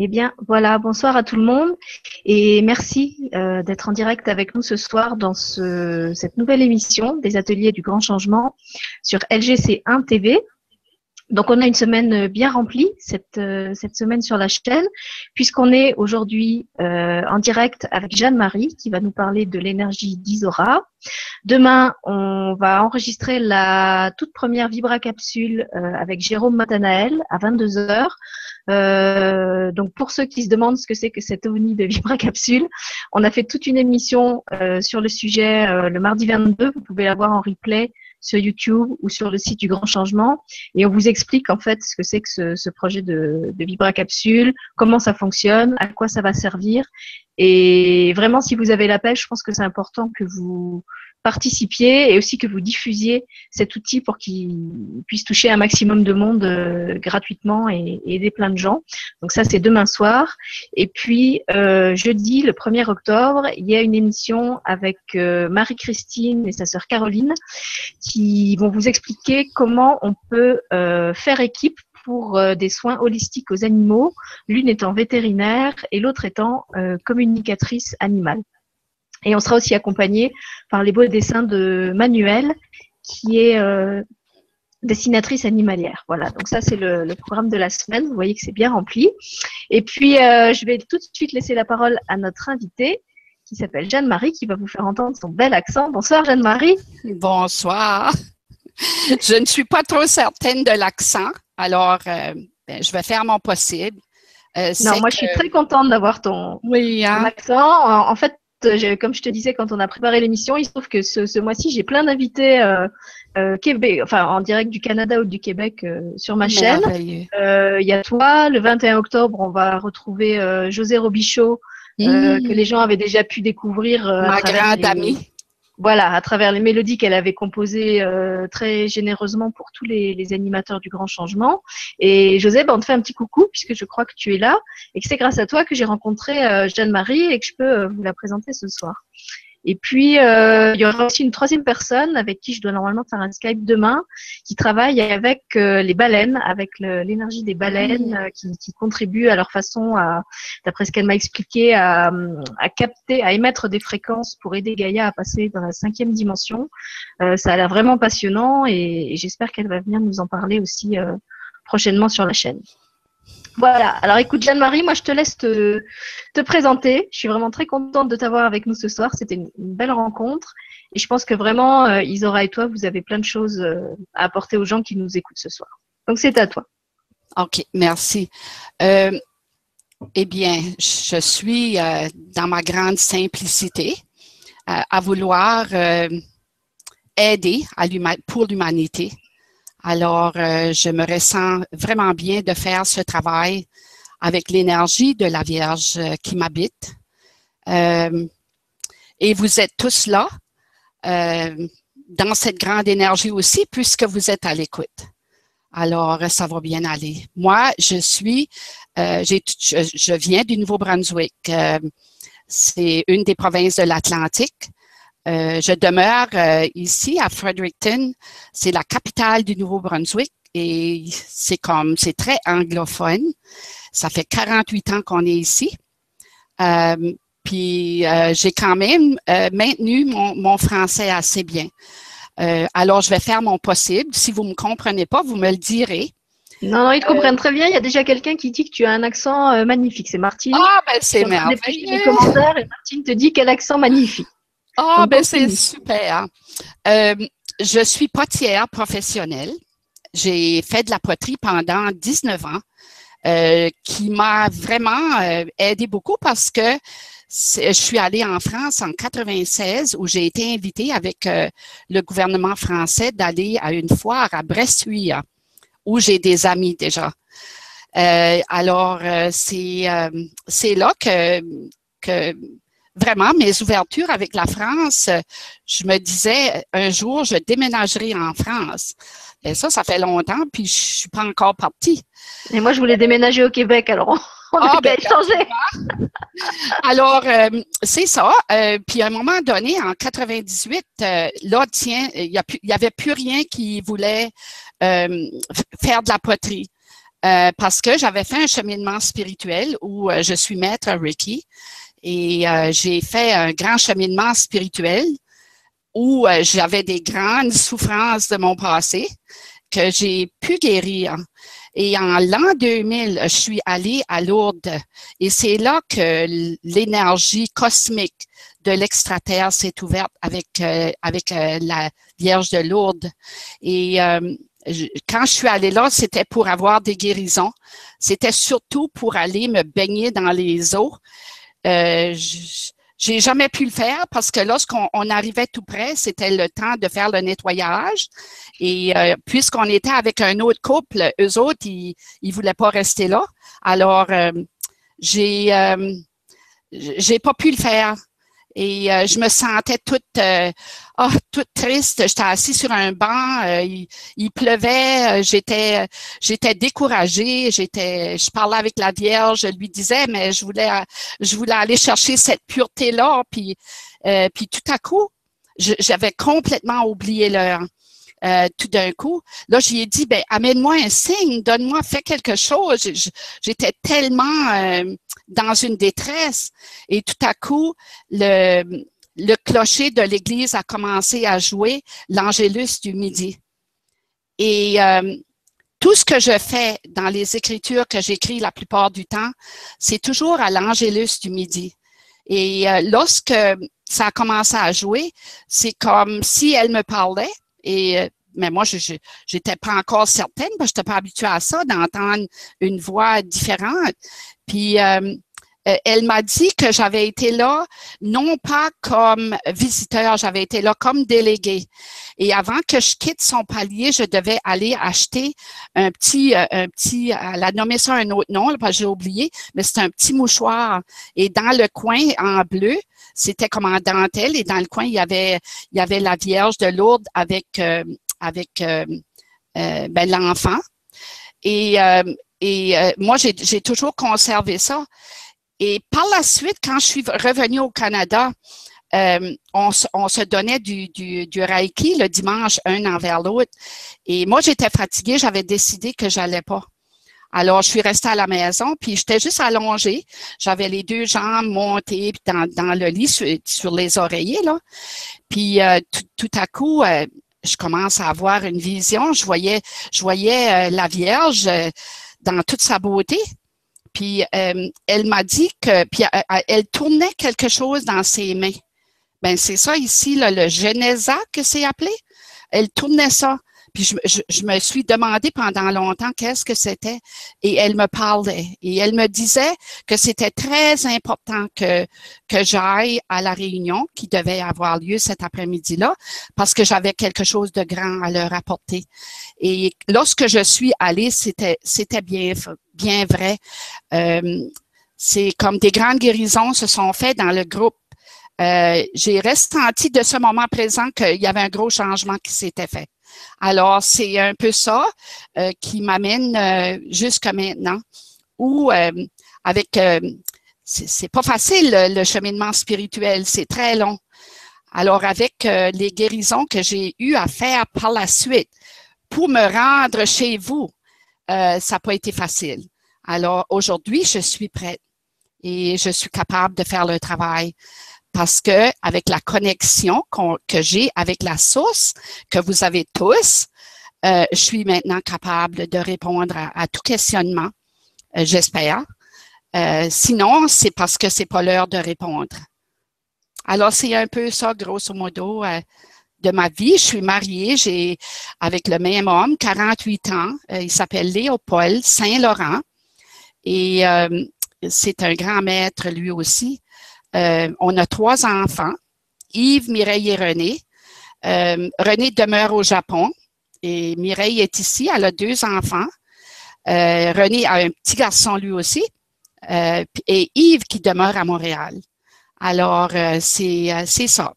Eh bien, voilà, bonsoir à tout le monde et merci euh, d'être en direct avec nous ce soir dans ce, cette nouvelle émission des ateliers du grand changement sur LGC1 TV. Donc, on a une semaine bien remplie cette, euh, cette semaine sur la chaîne, puisqu'on est aujourd'hui euh, en direct avec Jeanne-Marie qui va nous parler de l'énergie d'Isora. Demain, on va enregistrer la toute première Vibra capsule avec Jérôme Matanael à 22 heures. Euh, donc pour ceux qui se demandent ce que c'est que cette ovni de Vibra Capsule, on a fait toute une émission euh, sur le sujet euh, le mardi 22. Vous pouvez la voir en replay sur YouTube ou sur le site du Grand Changement. Et on vous explique en fait ce que c'est que ce, projet de, de Vibra Capsule, comment ça fonctionne, à quoi ça va servir. Et vraiment, si vous avez l'appel, je pense que c'est important que vous participiez et aussi que vous diffusiez cet outil pour qu'il puisse toucher un maximum de monde euh, gratuitement et, aider plein de gens. Donc ça, c'est demain soir. Et puis, euh, jeudi, le 1er octobre, il y a une émission avec euh, Marie-Christine et sa sœur Caroline qui vont vous expliquer comment on peut faire équipe pour des soins holistiques aux animaux, l'une étant vétérinaire et l'autre étant communicatrice animale. Et on sera aussi accompagné par les beaux dessins de Manuel, qui est euh, dessinatrice animalière. Voilà, donc ça c'est le, programme de la semaine. Vous voyez que c'est bien rempli. Et puis euh, je vais tout de suite laisser la parole à notre invitée qui s'appelle Jeanne-Marie, qui va vous faire entendre son bel accent. Bonsoir Jeanne-Marie. Bonsoir. Je ne suis pas trop certaine de l'accent, alors euh, ben, je vais faire mon possible. non, moi je suis très contente d'avoir ton, oui, hein? accent. En, fait, comme je te disais quand on a préparé l'émission, il se trouve que ce, mois-ci, j'ai plein d'invités euh, euh, Québec, enfin en direct du Canada ou du Québec euh, sur ma chaîne. Il y a toi, le 21 octobre, on va retrouver José Robichaud, mmh. que les gens avaient déjà pu découvrir. ma grande amie voilà, à travers les mélodies qu'elle avait composées euh, très généreusement pour tous les, animateurs du Grand Changement. Et Joseph, on te fait un petit coucou puisque je crois que tu es là et que c'est grâce à toi que j'ai rencontré euh, Jeanne-Marie et que je peux euh, vous la présenter ce soir. Et puis, euh, il y aura aussi une troisième personne avec qui je dois normalement faire un Skype demain, qui travaille avec euh, les baleines, avec l'énergie des baleines, euh, qui, qui contribue à leur façon, d'après ce qu'elle m'a expliqué, à, à, capter, à émettre des fréquences pour aider Gaïa à passer dans la cinquième dimension. ça a l'air vraiment passionnant et, et j'espère qu'elle va venir nous en parler aussi prochainement sur la chaîne. Voilà. Alors écoute, Jeanne-Marie, moi je te laisse te, présenter. Je suis vraiment très contente de t'avoir avec nous ce soir. C'était une, belle rencontre. Et je pense que vraiment, euh, Isora et toi, vous avez plein de choses euh, à apporter aux gens qui nous écoutent ce soir. Donc c'est à toi. OK, merci. Euh, eh bien, je suis dans ma grande simplicité à vouloir aider pour l'humanité alors, euh, je me ressens vraiment bien de faire ce travail avec l'énergie de la Vierge euh, qui m'habite. Euh, et vous êtes tous là dans cette grande énergie aussi, puisque vous êtes à l'écoute. Alors, ça va bien aller. Moi, je suis, je, viens du Nouveau-Brunswick. c'est une des provinces de l'Atlantique. Euh, je demeure euh, ici à Fredericton. C'est la capitale du Nouveau-Brunswick et c'est comme, c'est très anglophone. Ça fait 48 ans qu'on est ici. Euh, puis j'ai quand même maintenu mon, mon, français assez bien. alors, je vais faire mon possible. Si vous ne me comprenez pas, vous me le direz. Non, non, ils te comprennent très bien. Il y a déjà quelqu'un qui dit que tu as un accent magnifique. C'est Martine. Ah, ben c'est merveilleux. Les commentaires et Martine te dit quel accent magnifique. Ah, ben c'est super. Euh, je suis potière professionnelle. J'ai fait de la poterie pendant 19 ans, euh, qui m'a vraiment euh, aidé beaucoup parce que je suis allée en France en 96 où j'ai été invitée avec le gouvernement français d'aller à une foire à Bressuire où j'ai des amis déjà. alors, c'est c'est là que, que vraiment mes ouvertures avec la France, je me disais un jour je déménagerai en France. Et ça, ça fait longtemps, puis je suis pas encore partie. Et moi, je voulais déménager au Québec, alors on ah, a ben, alors, euh, c'est ça. Euh, puis à un moment donné, en 98, euh, là, tiens, il n'y avait plus rien qui voulait faire de la poterie. parce que j'avais fait un cheminement spirituel où je suis maître Ricky et j'ai fait un grand cheminement spirituel où j'avais des grandes souffrances de mon passé que j'ai pu guérir. Et en l'an 2000, je suis allée à Lourdes et c'est là que l'énergie cosmique de l'extraterre s'est ouverte avec, euh, avec euh, la Vierge de Lourdes. Et euh, quand je suis allée là, c'était pour avoir des guérisons. C'était surtout pour aller me baigner dans les eaux. Je, j'ai jamais pu le faire parce que lorsqu'on arrivait tout près, c'était le temps de faire le nettoyage. Et euh, puisqu'on était avec un autre couple, eux autres, ils ne voulaient pas rester là. Alors, euh, j'ai euh, j'ai pas pu le faire. Et euh, je me sentais toute, euh, oh, toute triste. J'étais assise sur un banc, euh, il, pleuvait, j'étais, j'étais découragée. J'étais, je parlais avec la Vierge, je lui disais, mais je voulais, je voulais aller chercher cette pureté là. Puis, puis tout à coup, j'avais complètement oublié l'heure. Euh, tout d'un coup. Là, j'y ai dit, ben, amène-moi un signe, donne-moi, fais quelque chose. J'étais tellement euh, dans une détresse. Et tout à coup, le, le clocher de l'église a commencé à jouer l'Angélus du midi. Et euh, tout ce que je fais dans les écritures que j'écris la plupart du temps, c'est toujours à l'Angélus du midi. Et lorsque ça a commencé à jouer, c'est comme si elle me parlait, et euh, mais moi, je n'étais pas encore certaine, parce que je n'étais pas habituée à ça, d'entendre une voix différente. Puis, euh, euh, elle m'a dit que j'avais été là, non pas comme visiteur, j'avais été là comme délégué. Et avant que je quitte son palier, je devais aller acheter un petit, un petit, elle a nommé ça un autre nom, j'ai oublié, mais c'est un petit mouchoir. Et dans le coin en bleu, c'était comme en dentelle et dans le coin, il y avait, la Vierge de Lourdes avec, euh, avec euh, euh, ben, l'enfant. Et, moi, j'ai toujours conservé ça. Et par la suite, quand je suis revenue au Canada, on, se donnait du, du, du, Reiki le dimanche, un envers l'autre. Et moi, j'étais fatiguée, j'avais décidé que j'allais pas. Alors, je suis restée à la maison, puis j'étais juste allongée. J'avais les deux jambes montées dans, le lit sur, les oreillers, là. Puis euh, tout, à coup, euh, je commence à avoir une vision. Je voyais, je voyais euh, la Vierge dans toute sa beauté. Puis elle m'a dit que, puis elle tournait quelque chose dans ses mains. Ben c'est ça ici, là, le Genésa que c'est appelé. Elle tournait ça. Je, me suis demandé pendant longtemps qu'est-ce que c'était et elle me parlait et elle me disait que c'était très important que, que j'aille à la réunion qui devait avoir lieu cet après-midi-là parce que j'avais quelque chose de grand à leur apporter. Et lorsque je suis allée, c'était, c'était bien, bien vrai. Euh, c'est comme des grandes guérisons se sont faites dans le groupe. Euh, j'ai ressenti de ce moment présent qu'il y avait un gros changement qui s'était fait. Alors, c'est un peu ça euh, qui m'amène euh, jusqu'à maintenant, où euh, avec, c'est pas facile le, cheminement spirituel, c'est très long. Alors, avec les guérisons que j'ai eu à faire par la suite pour me rendre chez vous, ça n'a pas été facile. Alors, aujourd'hui, je suis prête et je suis capable de faire le travail parce que avec la connexion que j'ai avec la source que vous avez tous, euh, je suis maintenant capable de répondre à, tout questionnement, euh, j'espère. Euh, sinon, c'est parce que c'est pas l'heure de répondre. Alors, c'est un peu ça, grosso modo, de ma vie. Je suis mariée, j'ai avec le même homme, 48 ans. il s'appelle Léopold Saint-Laurent et c'est un grand maître lui aussi. Euh, on a trois enfants, Yves, Mireille et René. Euh, René demeure au Japon et Mireille est ici. Elle a deux enfants. Euh, René a un petit garçon lui aussi. et Yves qui demeure à Montréal. Alors, c'est ça.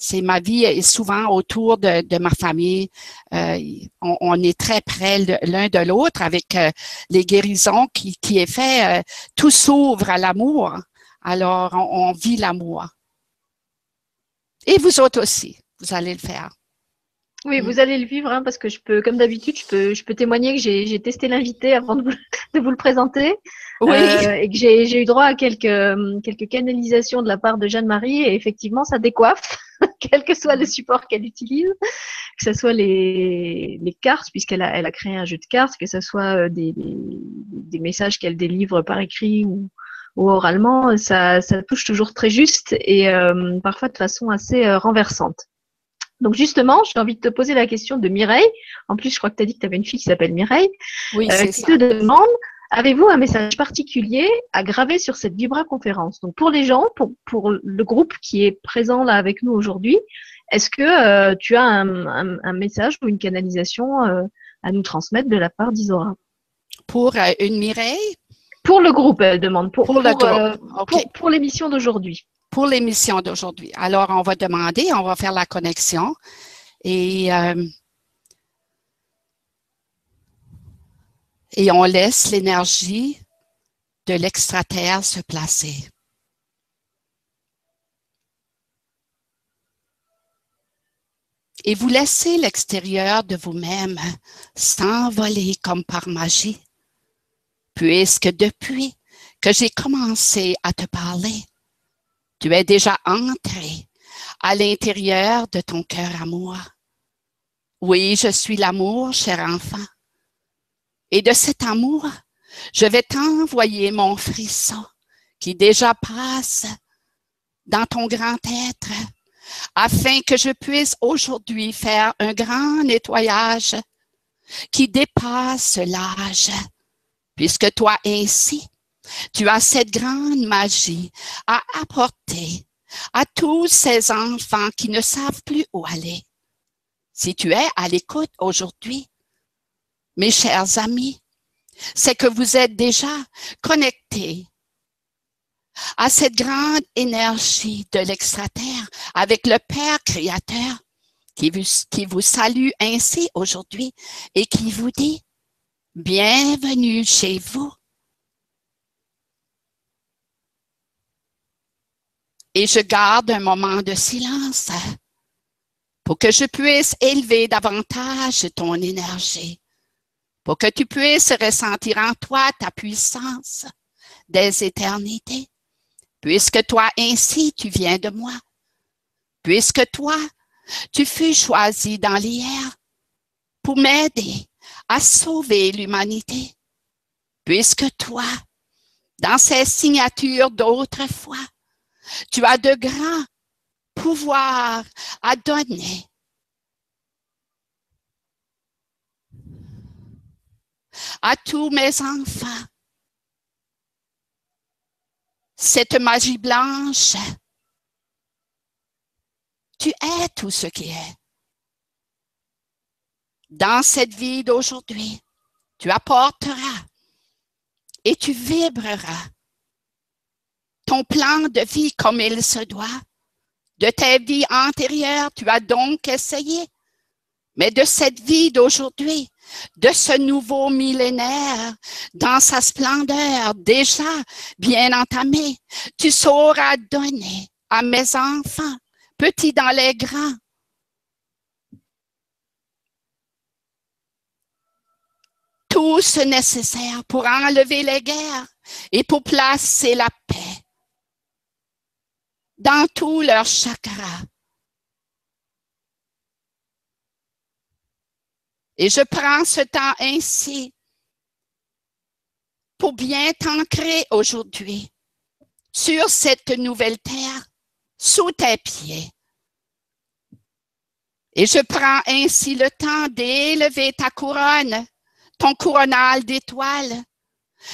C'est ma vie est souvent autour de, ma famille. on, est très près l'un de l'autre avec les guérisons qui, qui est fait. tout s'ouvre à l'amour. Alors, on, vit l'amour. Et vous autres aussi, vous allez le faire. Oui, vous allez le vivre hein, parce que je peux, comme d'habitude, je peux, je peux témoigner que j'ai testé l'invité avant de vous, de vous, le présenter. Oui. Euh, et que j'ai eu droit à quelques, quelques canalisations de la part de Jeanne-Marie et effectivement, ça décoiffe, quel que soit le support qu'elle utilise, que ce soit les, les cartes, puisqu'elle a, elle a créé un jeu de cartes, que ce soit euh, des, des, des messages qu'elle délivre par écrit ou, ou oralement, ça, ça touche toujours très juste et euh, parfois de façon assez euh, renversante. Donc justement, j'ai envie de te poser la question de Mireille. En plus, je crois que tu as dit que tu avais une fille qui s'appelle Mireille. Oui, euh, qui te demande, avez-vous un message particulier à graver sur cette Vibra conférence? Donc pour les gens, pour, pour le groupe qui est présent là avec nous aujourd'hui, est-ce que euh, tu as un, un, un, message ou une canalisation euh, à nous transmettre de la part d'Isora? Pour une Mireille? Pour le groupe, elle demande. Pour, pour, le groupe. Euh, Okay. pour l'émission d'aujourd'hui. pour l'émission d'aujourd'hui. Alors, on va demander, on va faire la connexion et, euh, et on laisse l'énergie de l'extraterre se placer. Et vous laissez l'extérieur de vous-même s'envoler comme par magie, puisque depuis que j'ai commencé à te parler, tu es déjà entré à l'intérieur de ton cœur à moi. Oui, je suis l'amour, cher enfant. Et de cet amour, je vais t'envoyer mon frisson qui déjà passe dans ton grand être afin que je puisse aujourd'hui faire un grand nettoyage qui dépasse l'âge, puisque toi ainsi, tu as cette grande magie à apporter à tous ces enfants qui ne savent plus où aller. Si tu es à l'écoute aujourd'hui, mes chers amis, c'est que vous êtes déjà connectés à cette grande énergie de l'extraterre avec le Père créateur qui vous, qui vous salue ainsi aujourd'hui et qui vous dit, bienvenue chez vous. Et je garde un moment de silence pour que je puisse élever davantage ton énergie, pour que tu puisses ressentir en toi ta puissance des éternités, puisque toi ainsi tu viens de moi, puisque toi tu fus choisi dans l'hier pour m'aider à sauver l'humanité, puisque toi, dans ces signatures d'autrefois, tu as de grands pouvoirs à donner. À tous mes enfants, cette magie blanche, tu es tout ce qui est. Dans cette vie d'aujourd'hui, tu apporteras et tu vibreras ton plan de vie comme il se doit. De ta vie antérieure, tu as donc essayé. Mais de cette vie d'aujourd'hui, de ce nouveau millénaire, dans sa splendeur déjà bien entamée, tu sauras donner à mes enfants, petits dans les grands, tout ce nécessaire pour enlever les guerres et pour placer la paix dans tous leurs chakras. Et je prends ce temps ainsi pour bien t'ancrer aujourd'hui sur cette nouvelle terre, sous tes pieds. Et je prends ainsi le temps d'élever ta couronne, ton couronnal d'étoiles,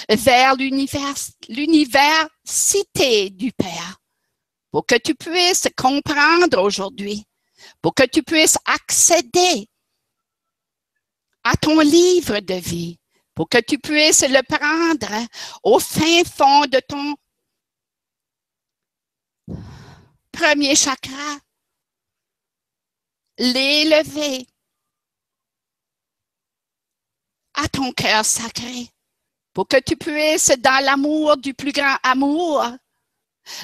vers l'université du Père pour que tu puisses comprendre aujourd'hui, pour que tu puisses accéder à ton livre de vie, pour que tu puisses le prendre au fin fond de ton premier chakra, l'élever à ton cœur sacré, pour que tu puisses, dans l'amour du plus grand amour,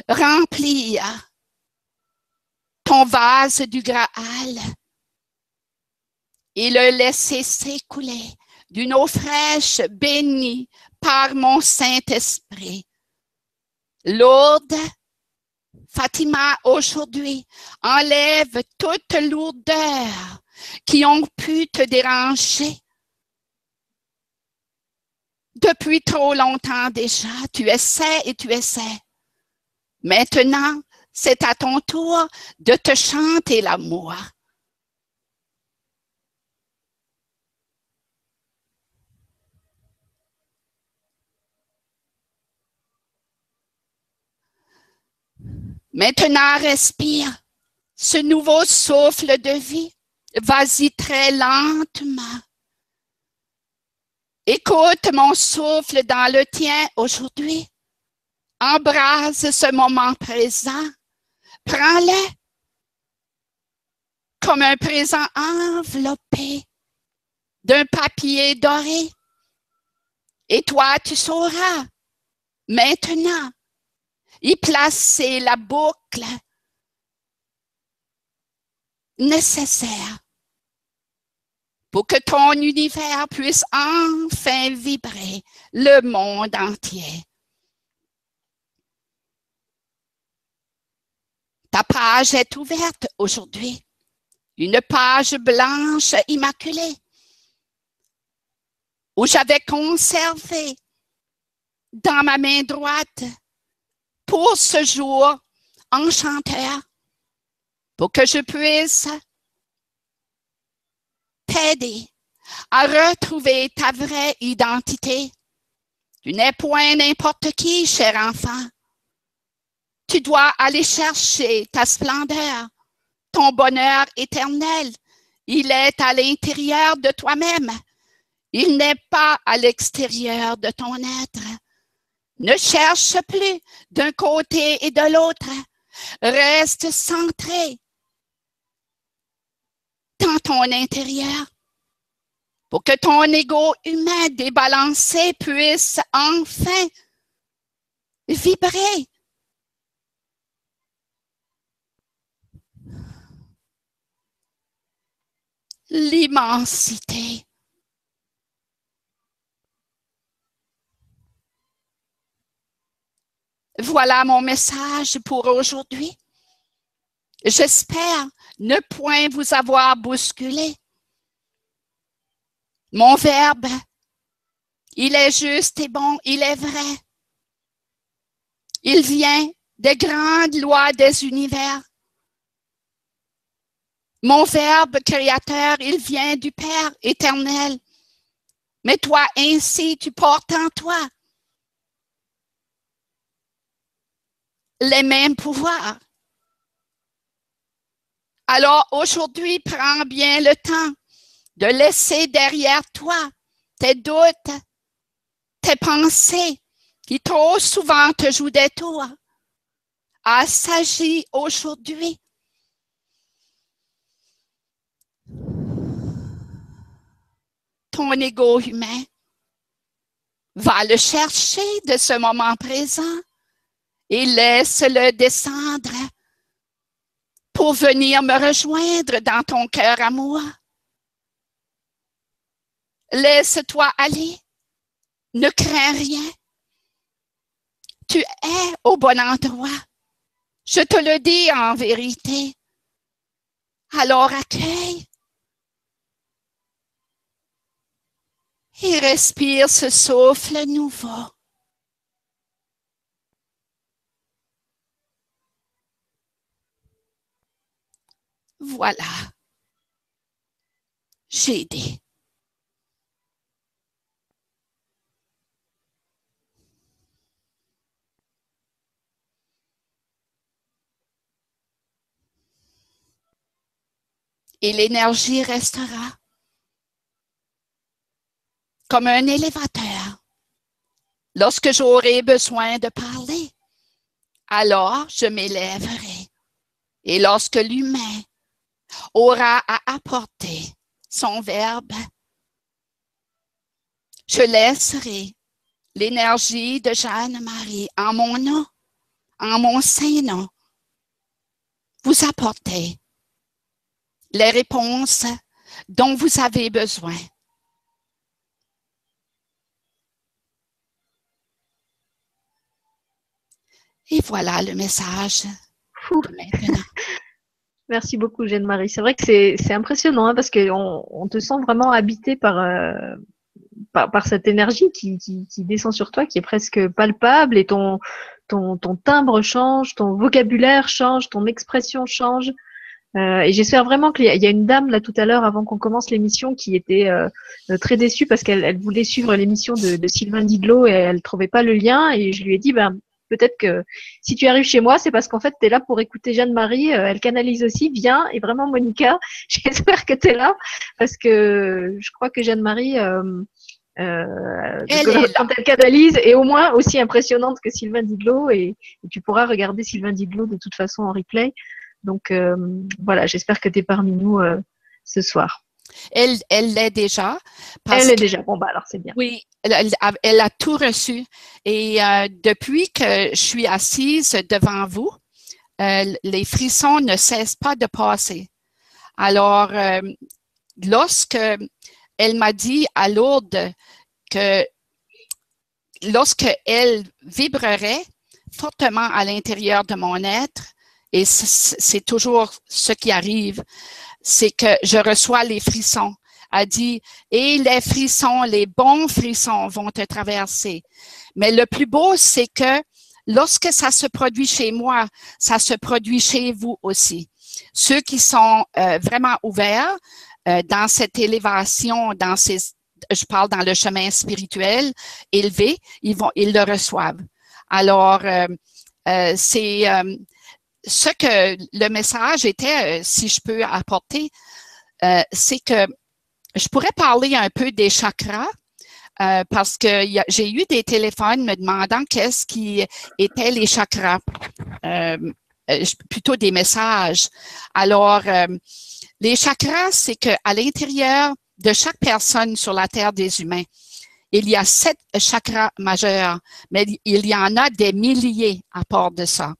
remplir ton vase du Graal et le laisser s'écouler d'une eau fraîche bénie par mon Saint-Esprit. Lourde, Fatima, aujourd'hui, enlève toute lourdeur qui ont pu te déranger. Depuis trop longtemps déjà, tu essaies et tu essaies. Maintenant, c'est à ton tour de te chanter l'amour. Maintenant, respire ce nouveau souffle de vie. Vas-y très lentement. Écoute mon souffle dans le tien aujourd'hui. Embrasse ce moment présent. Prends-le comme un présent enveloppé d'un papier doré. Et toi, tu sauras maintenant y placer la boucle nécessaire pour que ton univers puisse enfin vibrer le monde entier. Ta page est ouverte aujourd'hui. Une page blanche immaculée où j'avais conservé dans ma main droite pour ce jour enchanteur, pour que je puisse t'aider à retrouver ta vraie identité. Tu n'es point n'importe qui, cher enfant. Tu dois aller chercher ta splendeur, ton bonheur éternel. Il est à l'intérieur de toi-même. Il n'est pas à l'extérieur de ton être. Ne cherche plus d'un côté et de l'autre. Reste centré dans ton intérieur pour que ton ego humain débalancé puisse enfin vibrer. L'immensité Voilà mon message pour aujourd'hui. J'espère ne point vous avoir bousculé. Mon verbe, il est juste et bon, il est vrai. Il vient des grandes lois des univers. Mon verbe créateur, il vient du Père éternel. Mais toi ainsi, tu portes en toi les mêmes pouvoirs. Alors aujourd'hui, prends bien le temps de laisser derrière toi tes doutes, tes pensées qui trop souvent te jouent des tours. À s'agir aujourd'hui. Ton ego humain va le chercher de ce moment présent et laisse-le descendre pour venir me rejoindre dans ton cœur à moi. Laisse-toi aller. Ne crains rien. Tu es au bon endroit. Je te le dis en vérité. Alors accueille. Et respire ce souffle nouveau. Voilà. J'ai dit. Et l'énergie restera comme un élévateur. Lorsque j'aurai besoin de parler, alors je m'élèverai. Et lorsque l'humain aura à apporter son verbe. Je laisserai l'énergie de Jeanne-Marie en mon nom, en mon saint-nom, vous apporter les réponses dont vous avez besoin. Et voilà le message Merci beaucoup, Jeanne-Marie. C'est vrai que c'est impressionnant hein, parce qu'on on te sent vraiment habité par, euh, par, cette énergie qui, descend sur toi, qui est presque palpable et ton, ton, timbre change, ton vocabulaire change, ton expression change. Euh, et j'espère vraiment qu'il y, a une dame là tout à l'heure, avant qu'on commence l'émission, qui était euh, très déçue parce qu'elle elle voulait suivre l'émission de, de, Sylvain Didlot et elle trouvait pas le lien. Et je lui ai dit, ben, peut-être que si tu arrives chez moi, c'est parce qu'en fait, tu es là pour écouter Jeanne-Marie. Euh, elle canalise aussi. Viens. Et vraiment, Monica, j'espère que tu es là parce que je crois que Jeanne-Marie, euh, euh, quand elle canalise, est au moins aussi impressionnante que Sylvain Didlot. Et, tu pourras regarder Sylvain Didlot de toute façon en replay. Donc voilà, j'espère que tu es parmi nous ce soir. Elle, elle l'est déjà. elle l'est déjà. Bon, bah alors c'est bien. Oui, elle, a tout reçu. Et euh, depuis que je suis assise devant vous, euh, les frissons ne cessent pas de passer. Alors, euh, lorsque elle m'a dit à Lourdes que lorsque elle vibrerait fortement à l'intérieur de mon être, et c'est toujours ce qui arrive, c'est que je reçois les frissons. A dit, et les frissons, les bons frissons vont te traverser. Mais le plus beau, c'est que lorsque ça se produit chez moi, ça se produit chez vous aussi. Ceux qui sont euh, vraiment ouverts euh, dans cette élévation, dans ces, je parle dans le chemin spirituel élevé, ils vont, ils le reçoivent. Alors, euh, c'est ce que le message était, si je peux apporter, c'est que je pourrais parler un peu des chakras. Euh, parce que j'ai eu des téléphones me demandant qu'est-ce qui étaient les chakras, euh, euh, plutôt des messages. Alors, les chakras, c'est qu'à l'intérieur de chaque personne sur la Terre des humains, il y a sept chakras majeurs, mais il y en a des milliers à part de ça.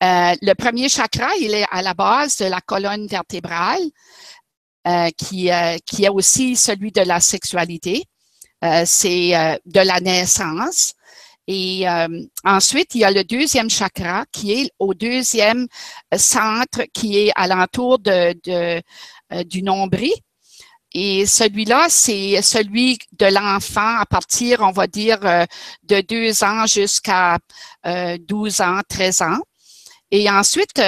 Le premier chakra, il est à la base de la colonne vertébrale. Euh, qui, euh, qui est aussi celui de la sexualité. Euh, c'est de la naissance. Et ensuite, il y a le deuxième chakra qui est au deuxième centre qui est alentour de, de du nombril. Et celui-là, c'est celui de l'enfant à partir, on va dire, de deux ans jusqu'à 12 ans, 13 ans. Et ensuite,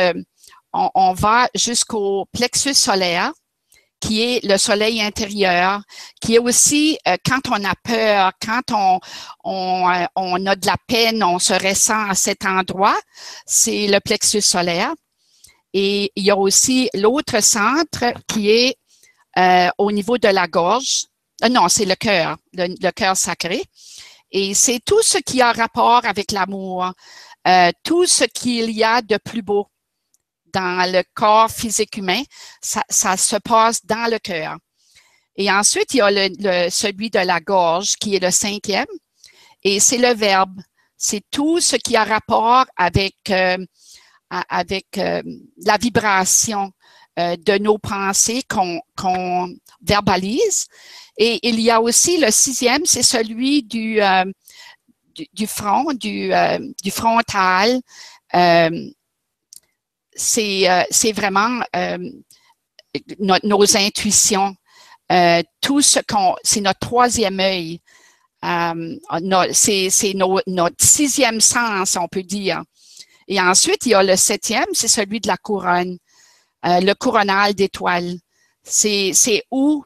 on, on va jusqu'au plexus solaire qui est le soleil intérieur, qui est aussi euh, quand on a peur, quand on, euh, on, a de la peine, on se ressent à cet endroit, c'est le plexus solaire. Et il y a aussi l'autre centre qui est euh, au niveau de la gorge. non, c'est le cœur, le cœur sacré. Et c'est tout ce qui a rapport avec l'amour, tout ce qu'il y a de plus beau dans le corps physique humain, ça, se passe dans le cœur. Et ensuite, il y a celui de la gorge qui est le cinquième, et c'est le verbe. C'est tout ce qui a rapport avec, euh, euh, la vibration euh, de nos pensées qu'on verbalise. Et il y a aussi le sixième, c'est celui du, du, front, du, du frontal, euh, c'est vraiment euh, nos intuitions. Euh, tout ce qu'on, c'est notre troisième œil. c'est notre sixième sens, on peut dire. Et ensuite, il y a le septième, c'est celui de la couronne, le couronnal d'étoiles. C'est où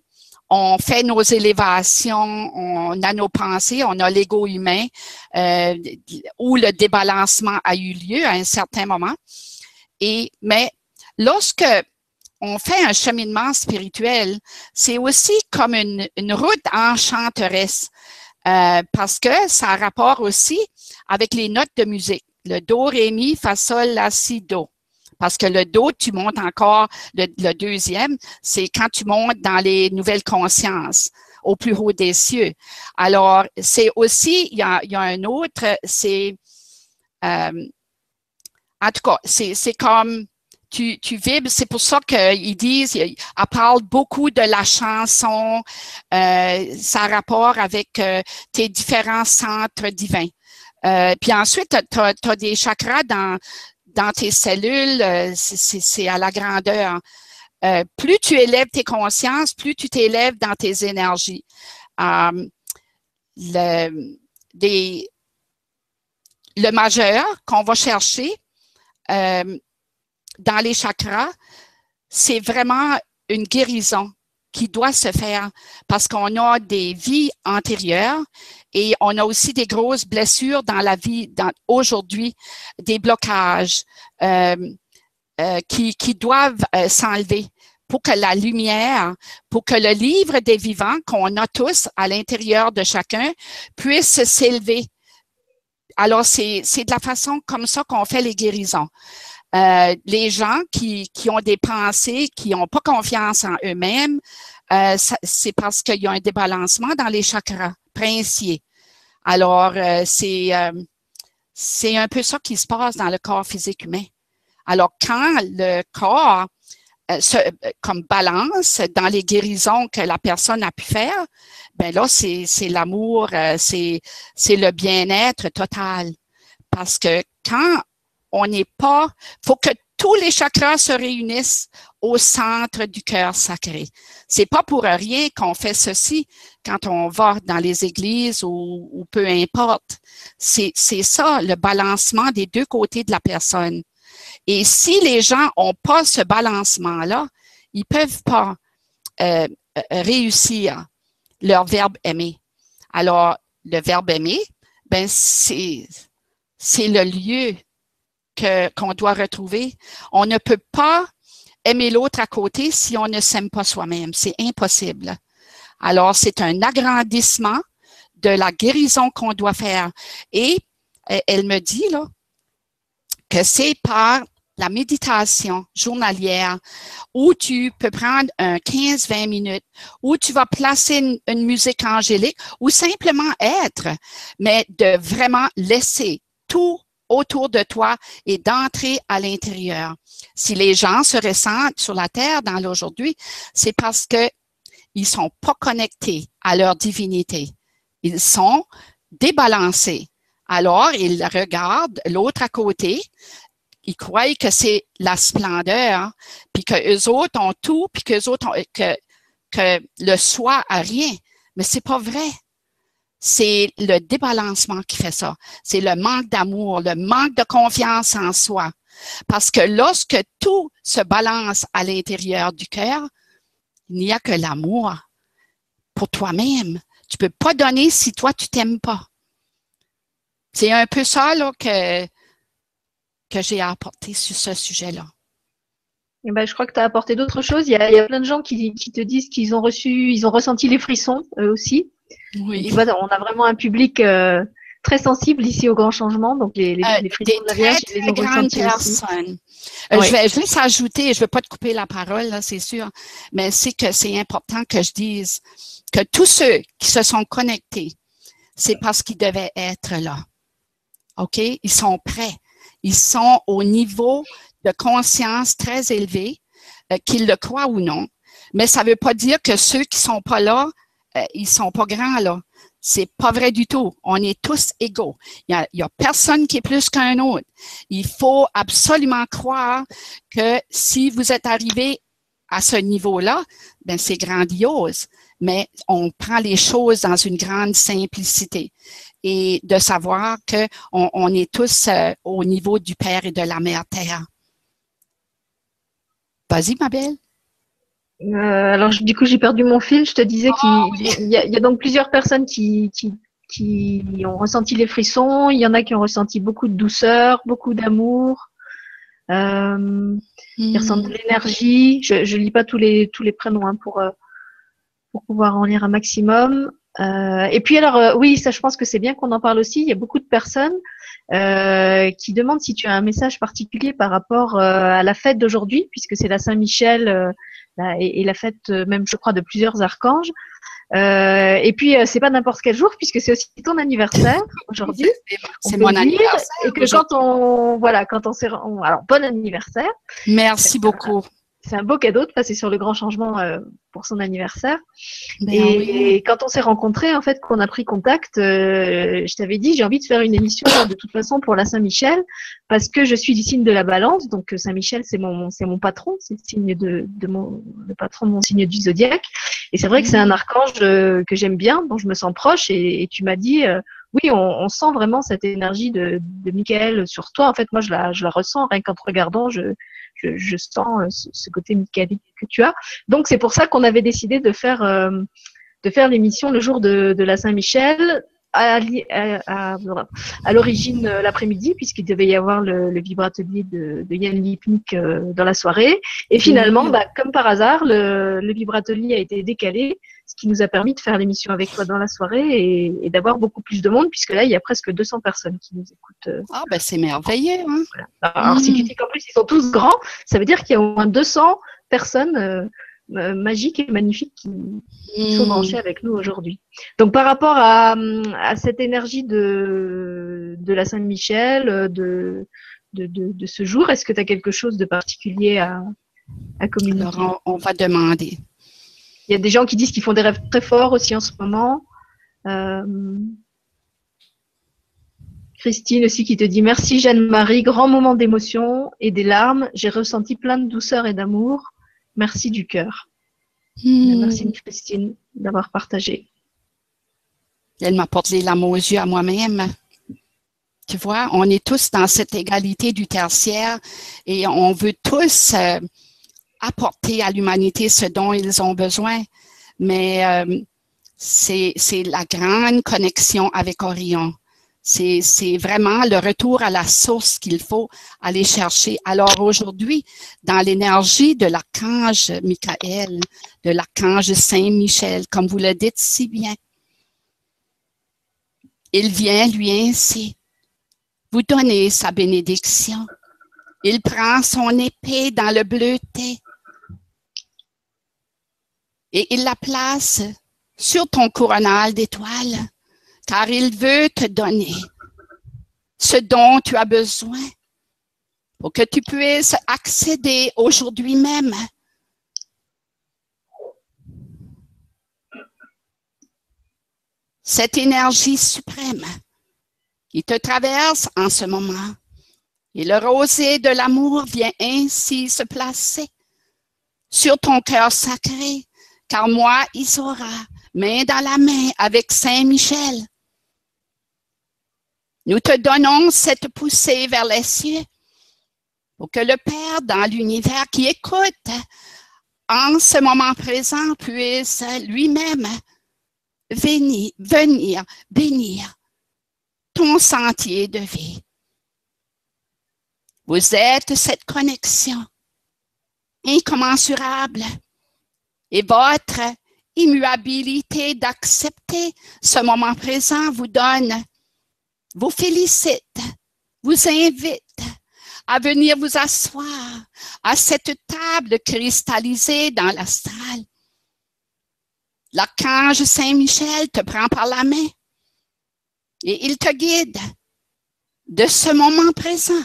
on fait nos élévations, on a nos pensées, on a l'ego humain, où le débalancement a eu lieu à un certain moment. Et, mais lorsque on fait un cheminement spirituel, c'est aussi comme une, route enchanteresse euh, parce que ça a rapport aussi avec les notes de musique. Le do, ré, mi, fa, sol, la, si, do. Parce que le do, tu montes encore, le, deuxième, c'est quand tu montes dans les nouvelles consciences au plus haut des cieux. Alors, c'est aussi, il y a, un autre, c'est euh, en tout cas, c'est comme tu, tu vibres. C'est pour ça qu'ils disent, elle parle beaucoup de la chanson, euh, ça a rapport avec euh, tes différents centres divins. Euh, puis ensuite, tu as, des chakras dans, dans tes cellules, euh, c'est à la grandeur. Euh, plus tu élèves tes consciences, plus tu t'élèves dans tes énergies. Euh, le, majeur qu'on va chercher dans les chakras, c'est vraiment une guérison qui doit se faire parce qu'on a des vies antérieures et on a aussi des grosses blessures dans la vie aujourd'hui, des blocages euh, euh, qui, qui, doivent euh, s'enlever pour que la lumière, pour que le livre des vivants qu'on a tous à l'intérieur de chacun puisse s'élever. Alors, c'est de la façon comme ça qu'on fait les guérisons. Euh, les gens qui, qui, ont des pensées, qui n'ont pas confiance en eux-mêmes, euh, c'est parce qu'il y a un débalancement dans les chakras princiers. Alors, euh, c'est euh, c'est un peu ça qui se passe dans le corps physique humain. Alors, quand le corps se, comme balance dans les guérisons que la personne a pu faire, ben là, c'est l'amour, c'est le bien-être total. Parce que quand on n'est pas, faut que tous les chakras se réunissent au centre du cœur sacré. C'est pas pour rien qu'on fait ceci quand on va dans les églises ou, peu importe. C'est ça, le balancement des deux côtés de la personne. Et si les gens ont pas ce balancement-là, ils peuvent pas euh, réussir leur verbe aimer. Alors, le verbe aimer, ben c'est c'est le lieu qu'on doit retrouver. On ne peut pas aimer l'autre à côté si on ne s'aime pas soi-même. C'est impossible. Alors, c'est un agrandissement de la guérison qu'on doit faire. Et elle me dit là que c'est par la méditation journalière où tu peux prendre un 15-20 minutes, où tu vas placer une, une, musique angélique ou simplement être, mais de vraiment laisser tout autour de toi et d'entrer à l'intérieur. Si les gens se ressentent sur la terre dans l'aujourd'hui, c'est parce que ils sont pas connectés à leur divinité. Ils sont débalancés. Alors, ils regardent l'autre à côté, ils croient que c'est la splendeur, puis que eux autres ont tout, puis que autres que, que le soi a rien. Mais c'est pas vrai c'est le débalancement qui fait ça. C'est le manque d'amour, le manque de confiance en soi. Parce que lorsque tout se balance à l'intérieur du cœur, il n'y a que l'amour pour toi-même. Tu peux pas donner si toi, tu t'aimes pas. C'est un peu ça que, j'ai à apporter sur ce sujet-là. Eh ben, je crois que tu as apporté d'autres choses. Il y, a, plein de gens qui, qui te disent qu'ils ont reçu, ils ont ressenti les frissons eux aussi. Oui. Tu vois, on a vraiment un public euh, très sensible ici au grand changement. Donc, les, les, euh, les frissons de la Vierge, très, les ont personnes. Euh, oui. je, vais, je vais s'ajouter, je ne vais pas te couper la parole, là, c'est sûr, mais c'est que c'est important que je dise que tous ceux qui se sont connectés, c'est parce qu'ils devaient être là. OK? Ils sont prêts. Ils sont au niveau de conscience très élevé, euh, qu'ils le croient ou non. Mais ça ne veut pas dire que ceux qui sont pas là, euh, ils sont pas grands là. C'est pas vrai du tout. On est tous égaux. Il y a, y a personne qui est plus qu'un autre. Il faut absolument croire que si vous êtes arrivé à ce niveau-là, ben c'est grandiose. Mais on prend les choses dans une grande simplicité et de savoir que on, on est tous euh, au niveau du Père et de la Mère Terre. Vas-y, ma belle. Euh, alors, du coup, j'ai perdu mon fil. Je te disais Oh, qu'il y, a- il y a donc plusieurs personnes qui, qui, qui ont ressenti les frissons. Il y en a qui ont ressenti beaucoup de douceur, beaucoup d'amour. Euh, Ils ressentent de Hmm. l'énergie. Je, je lis pas tous les tous les prénoms hein, pour euh, pour pouvoir en lire un maximum. Euh, et puis alors oui, ça je pense que c'est bien qu'on en parle aussi. Il y a beaucoup de personnes euh, qui demandent si tu as un message particulier par rapport euh, à la fête d'aujourd'hui, puisque c'est la Saint-Michel la- et, et la fête euh, même je crois de plusieurs archanges. Euh, et puis, euh, c'est pas n'importe quel jour, puisque c'est aussi ton anniversaire aujourd'hui. C'est mon anniversaire. Et que quand on, voilà, quand on s'est, alors, bon anniversaire. Merci beaucoup c'est un beau cadeau de passer sur le grand changement euh, pour son anniversaire. Ben et, quand on s'est rencontrés, en fait, qu'on a pris contact, euh, je t'avais dit, j'ai envie de faire une émission de toute façon pour la Saint-Michel parce que je suis du signe de la Balance, donc euh, Saint-Michel c'est mon c'est mon patron, c'est le signe de, de mon le patron de mon signe du zodiaque. Et c'est vrai que c'est un archange que j'aime bien, dont je me sens proche. Et, tu m'as dit oui, on, on, sent vraiment cette énergie de, de Michael sur toi. En fait, moi, je la, je la ressens rien qu'en te regardant. Je, je, sens euh, ce, côté michaelique que tu as. Donc c'est pour ça qu'on avait décidé de faire euh, de faire l'émission le jour de, de la Saint-Michel à, à, à, l'origine euh, l'après-midi, puisqu'il devait y avoir le, le vibratelier de, de Yann Lipnik dans la soirée. Et finalement, bah, comme par hasard, le, le vibratelier a été décalé ce qui nous a permis de faire l'émission avec toi dans la soirée et, d'avoir beaucoup plus de monde, puisque là, il y a presque 200 personnes qui nous écoutent. Euh. Ah, ben c'est merveilleux. Hein. Alors, si tu dis qu'en plus, ils sont tous grands, ça veut dire qu'il y a au moins 200 personnes euh, euh, magiques et magnifiques qui, sont mm. branchées avec nous aujourd'hui. Donc, par rapport à, cette énergie de, de la Saint-Michel, de, de, de, ce jour, est-ce que tu as quelque chose de particulier à, à communiquer? Alors, on va demander. Il y a des gens qui disent qu'ils font des rêves très forts aussi en ce moment. Euh, Christine aussi qui te dit merci Jeanne-Marie, grand moment d'émotion et des larmes. J'ai ressenti plein de douceur et d'amour. Merci du cœur. Hmm. Merci Christine d'avoir partagé. Elle m'apporte les larmes aux yeux à moi-même. Tu vois, on est tous dans cette égalité du tertiaire et on veut tous euh, apporter à l'humanité ce dont ils ont besoin. Mais euh, c'est la grande connexion avec Orion. C'est vraiment le retour à la source qu'il faut aller chercher. Alors aujourd'hui, dans l'énergie de l'archange Michael, de l'archange Saint-Michel, comme vous le dites si bien, il vient lui ainsi vous donner sa bénédiction. Il prend son épée dans le bleuté et il la place sur ton coronal d'étoiles, car il veut te donner ce dont tu as besoin pour que tu puisses accéder aujourd'hui même cette énergie suprême qui te traverse en ce moment. Et le rosé de l'amour vient ainsi se placer sur ton cœur sacré car moi, Isora, main dans la main avec Saint Michel, nous te donnons cette poussée vers les cieux pour que le Père dans l'univers qui écoute en ce moment présent puisse lui-même venir, venir bénir ton sentier de vie. Vous êtes cette connexion incommensurable et votre immuabilité d'accepter ce moment présent vous donne, vous félicite, vous invite à venir vous asseoir à cette table cristallisée dans l'astral. L'archange Saint-Michel te prend par la main et il te guide de ce moment présent.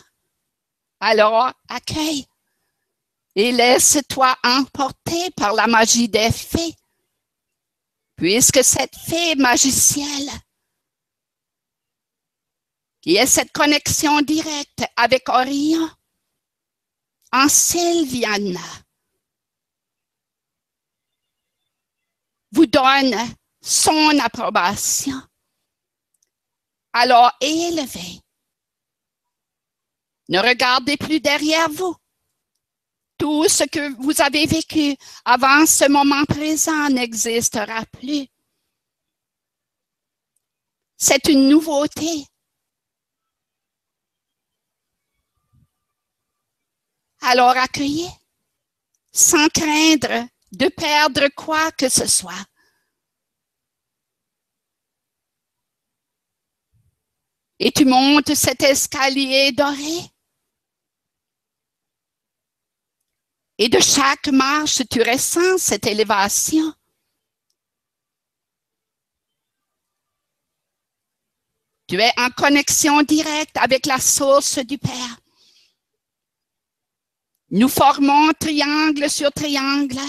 Alors, accueille et laisse-toi emporter par la magie des fées, puisque cette fée magicielle qui est cette connexion directe avec Orion en Sylviana vous donne son approbation. Alors élevez. Ne regardez plus derrière vous tout ce que vous avez vécu avant ce moment présent n'existera plus. C'est une nouveauté. Alors accueillez sans craindre de perdre quoi que ce soit. Et tu montes cet escalier doré Et de chaque marche, tu ressens cette élévation. Tu es en connexion directe avec la source du Père. Nous formons triangle sur triangle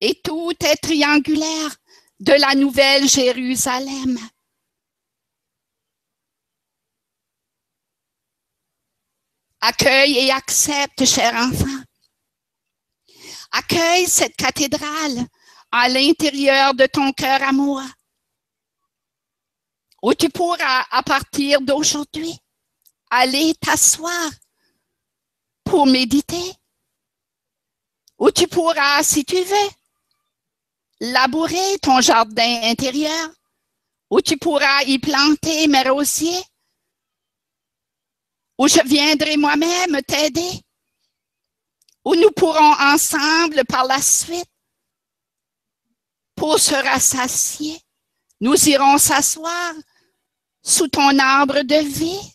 et tout est triangulaire de la nouvelle Jérusalem. Accueille et accepte, cher enfant. Accueille cette cathédrale à l'intérieur de ton cœur à moi, où tu pourras, à partir d'aujourd'hui, aller t'asseoir pour méditer, où tu pourras, si tu veux, labourer ton jardin intérieur, où tu pourras y planter mes rosiers, où je viendrai moi-même t'aider, où nous pourrons ensemble par la suite, pour se rassasier, nous irons s'asseoir sous ton arbre de vie,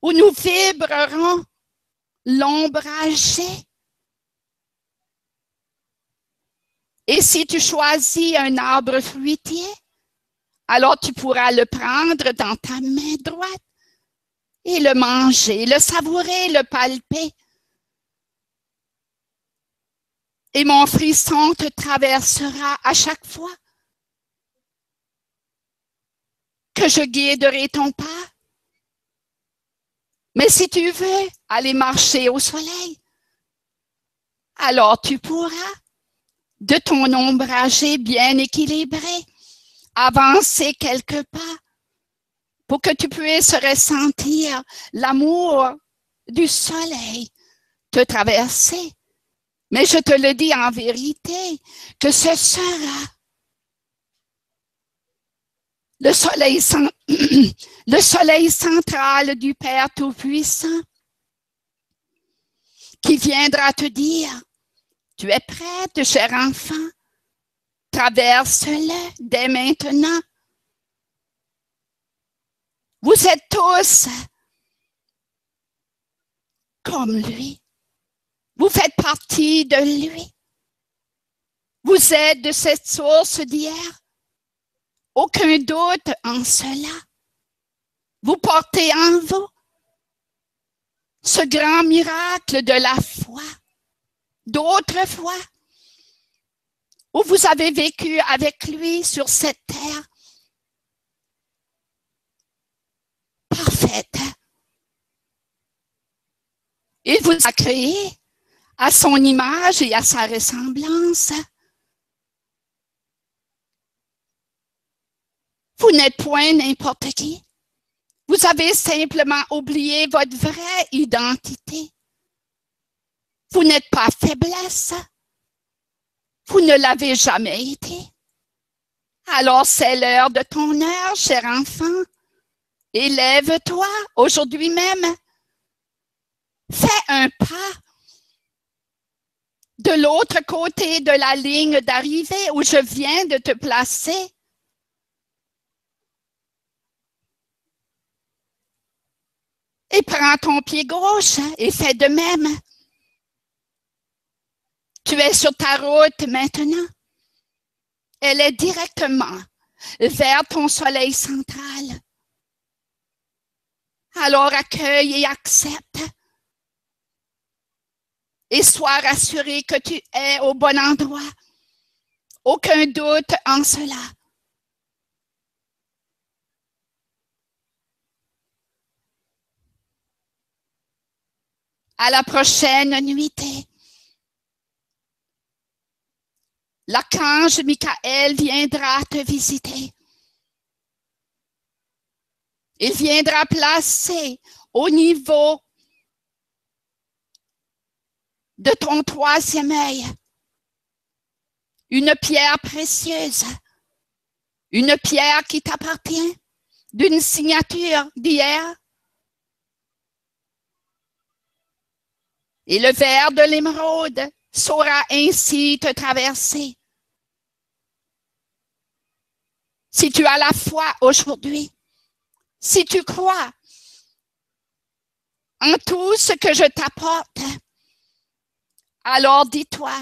où nous vibrerons l'ombragé. Et si tu choisis un arbre fruitier, alors tu pourras le prendre dans ta main droite et le manger, le savourer, le palper. Et mon frisson te traversera à chaque fois que je guiderai ton pas. Mais si tu veux aller marcher au soleil, alors tu pourras, de ton ombragé bien équilibré, avancer quelques pas pour que tu puisses ressentir l'amour du soleil te traverser. Mais je te le dis en vérité, que ce sera le soleil, le soleil central du Père Tout-Puissant qui viendra te dire, tu es prête, cher enfant, traverse-le dès maintenant. Vous êtes tous comme lui. Vous faites partie de lui. Vous êtes de cette source d'hier. Aucun doute en cela. Vous portez en vous ce grand miracle de la foi d'autrefois où vous avez vécu avec lui sur cette terre parfaite. Il vous a créé à son image et à sa ressemblance. Vous n'êtes point n'importe qui. Vous avez simplement oublié votre vraie identité. Vous n'êtes pas faiblesse. Vous ne l'avez jamais été. Alors c'est l'heure de ton heure, cher enfant. Élève-toi aujourd'hui même. Fais un pas de l'autre côté de la ligne d'arrivée où je viens de te placer. Et prends ton pied gauche et fais de même. Tu es sur ta route maintenant. Elle est directement vers ton soleil central. Alors accueille et accepte. Et sois rassuré que tu es au bon endroit. Aucun doute en cela. À la prochaine nuitée. L'archange Michael viendra te visiter. Il viendra placer au niveau de ton troisième œil une pierre précieuse, une pierre qui t'appartient, d'une signature d'hier. Et le verre de l'émeraude saura ainsi te traverser. Si tu as la foi aujourd'hui, si tu crois en tout ce que je t'apporte, alors dis-toi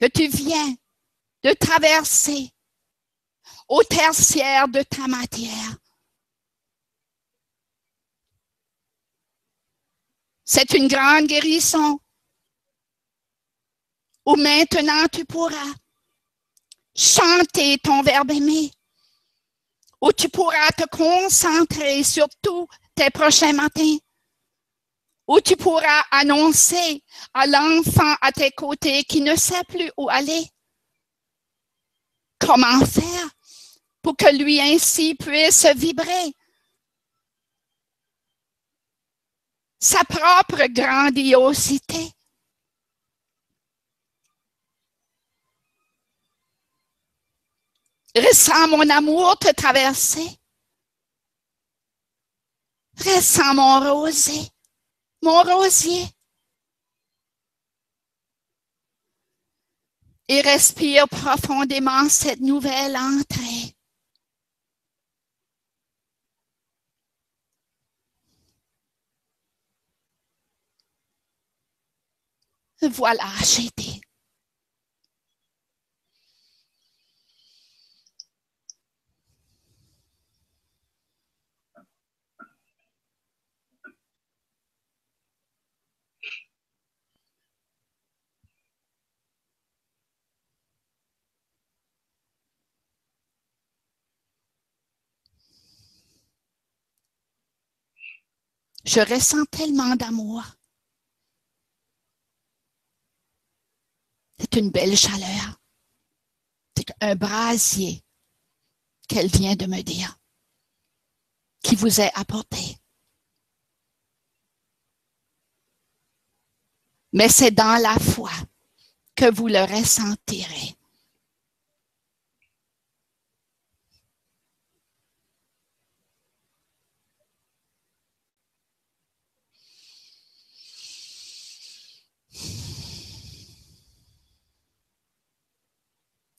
que tu viens de traverser au tertiaire de ta matière. C'est une grande guérison. Ou maintenant tu pourras chanter ton verbe aimé. Ou tu pourras te concentrer sur tous tes prochains matins. Ou tu pourras annoncer à l'enfant à tes côtés qui ne sait plus où aller. Comment faire pour que lui ainsi puisse vibrer? Sa propre grandiosité. Ressens mon amour te traverser. Ressens mon rosé, mon rosier. Et respire profondément cette nouvelle entrée. Voilà, j'ai été. Je ressens tellement d'amour. C'est une belle chaleur. C'est un brasier qu'elle vient de me dire, qui vous est apporté. Mais c'est dans la foi que vous le ressentirez.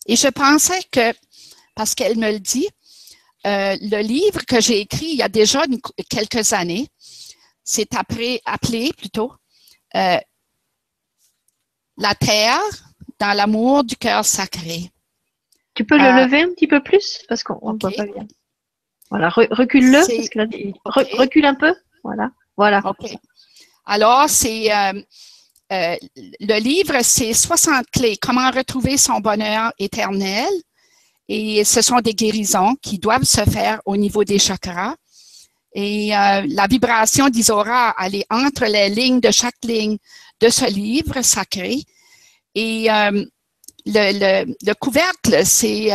Et je pensais que, parce qu'elle me le dit, euh, le livre que j'ai écrit il y a déjà quelques années, c'est appelé, plutôt euh, La Terre dans l'amour du cœur sacré. Tu peux le euh, lever un petit peu plus? Parce qu'on ne voit pas bien. Voilà, recule-le. recule un peu. Voilà. Voilà. Alors, c'est euh, le livre, c'est 60 clés, comment retrouver son bonheur éternel? Et ce sont des guérisons qui doivent se faire au niveau des chakras. Et euh, la vibration d'Isora, elle est entre les lignes de chaque ligne de ce livre sacré. Et euh, le, le, couvercle, c'est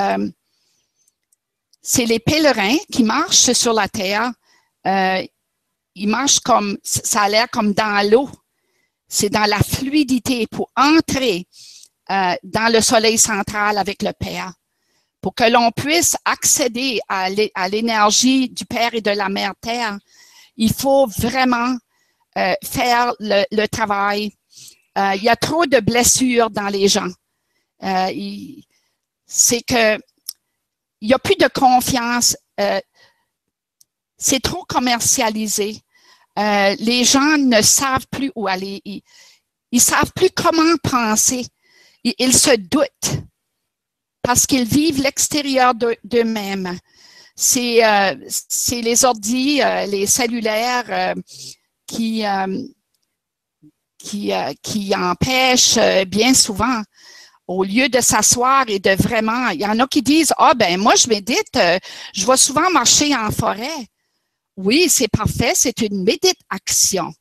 les pèlerins qui marchent sur la terre. ils marchent comme, ça a l'air comme dans l'eau c'est dans la fluidité pour entrer euh, dans le soleil central avec le Père, pour que l'on puisse accéder à l'énergie du Père et de la Mère Terre. Il faut vraiment euh, faire le, travail. Euh, il y a trop de blessures dans les gens. c'est que il n'y a plus de confiance. c'est trop commercialisé. Euh, les gens ne savent plus où aller. Ils savent plus comment penser. Ils, se doutent parce qu'ils vivent l'extérieur d'eux-mêmes. C'est euh, les ordis, euh, les cellulaires qui, qui, qui empêchent bien souvent au lieu de s'asseoir et de vraiment, il y en a qui disent, ah ben moi je médite, je vais souvent marcher en forêt. Oui, c'est parfait, c'est une méditation.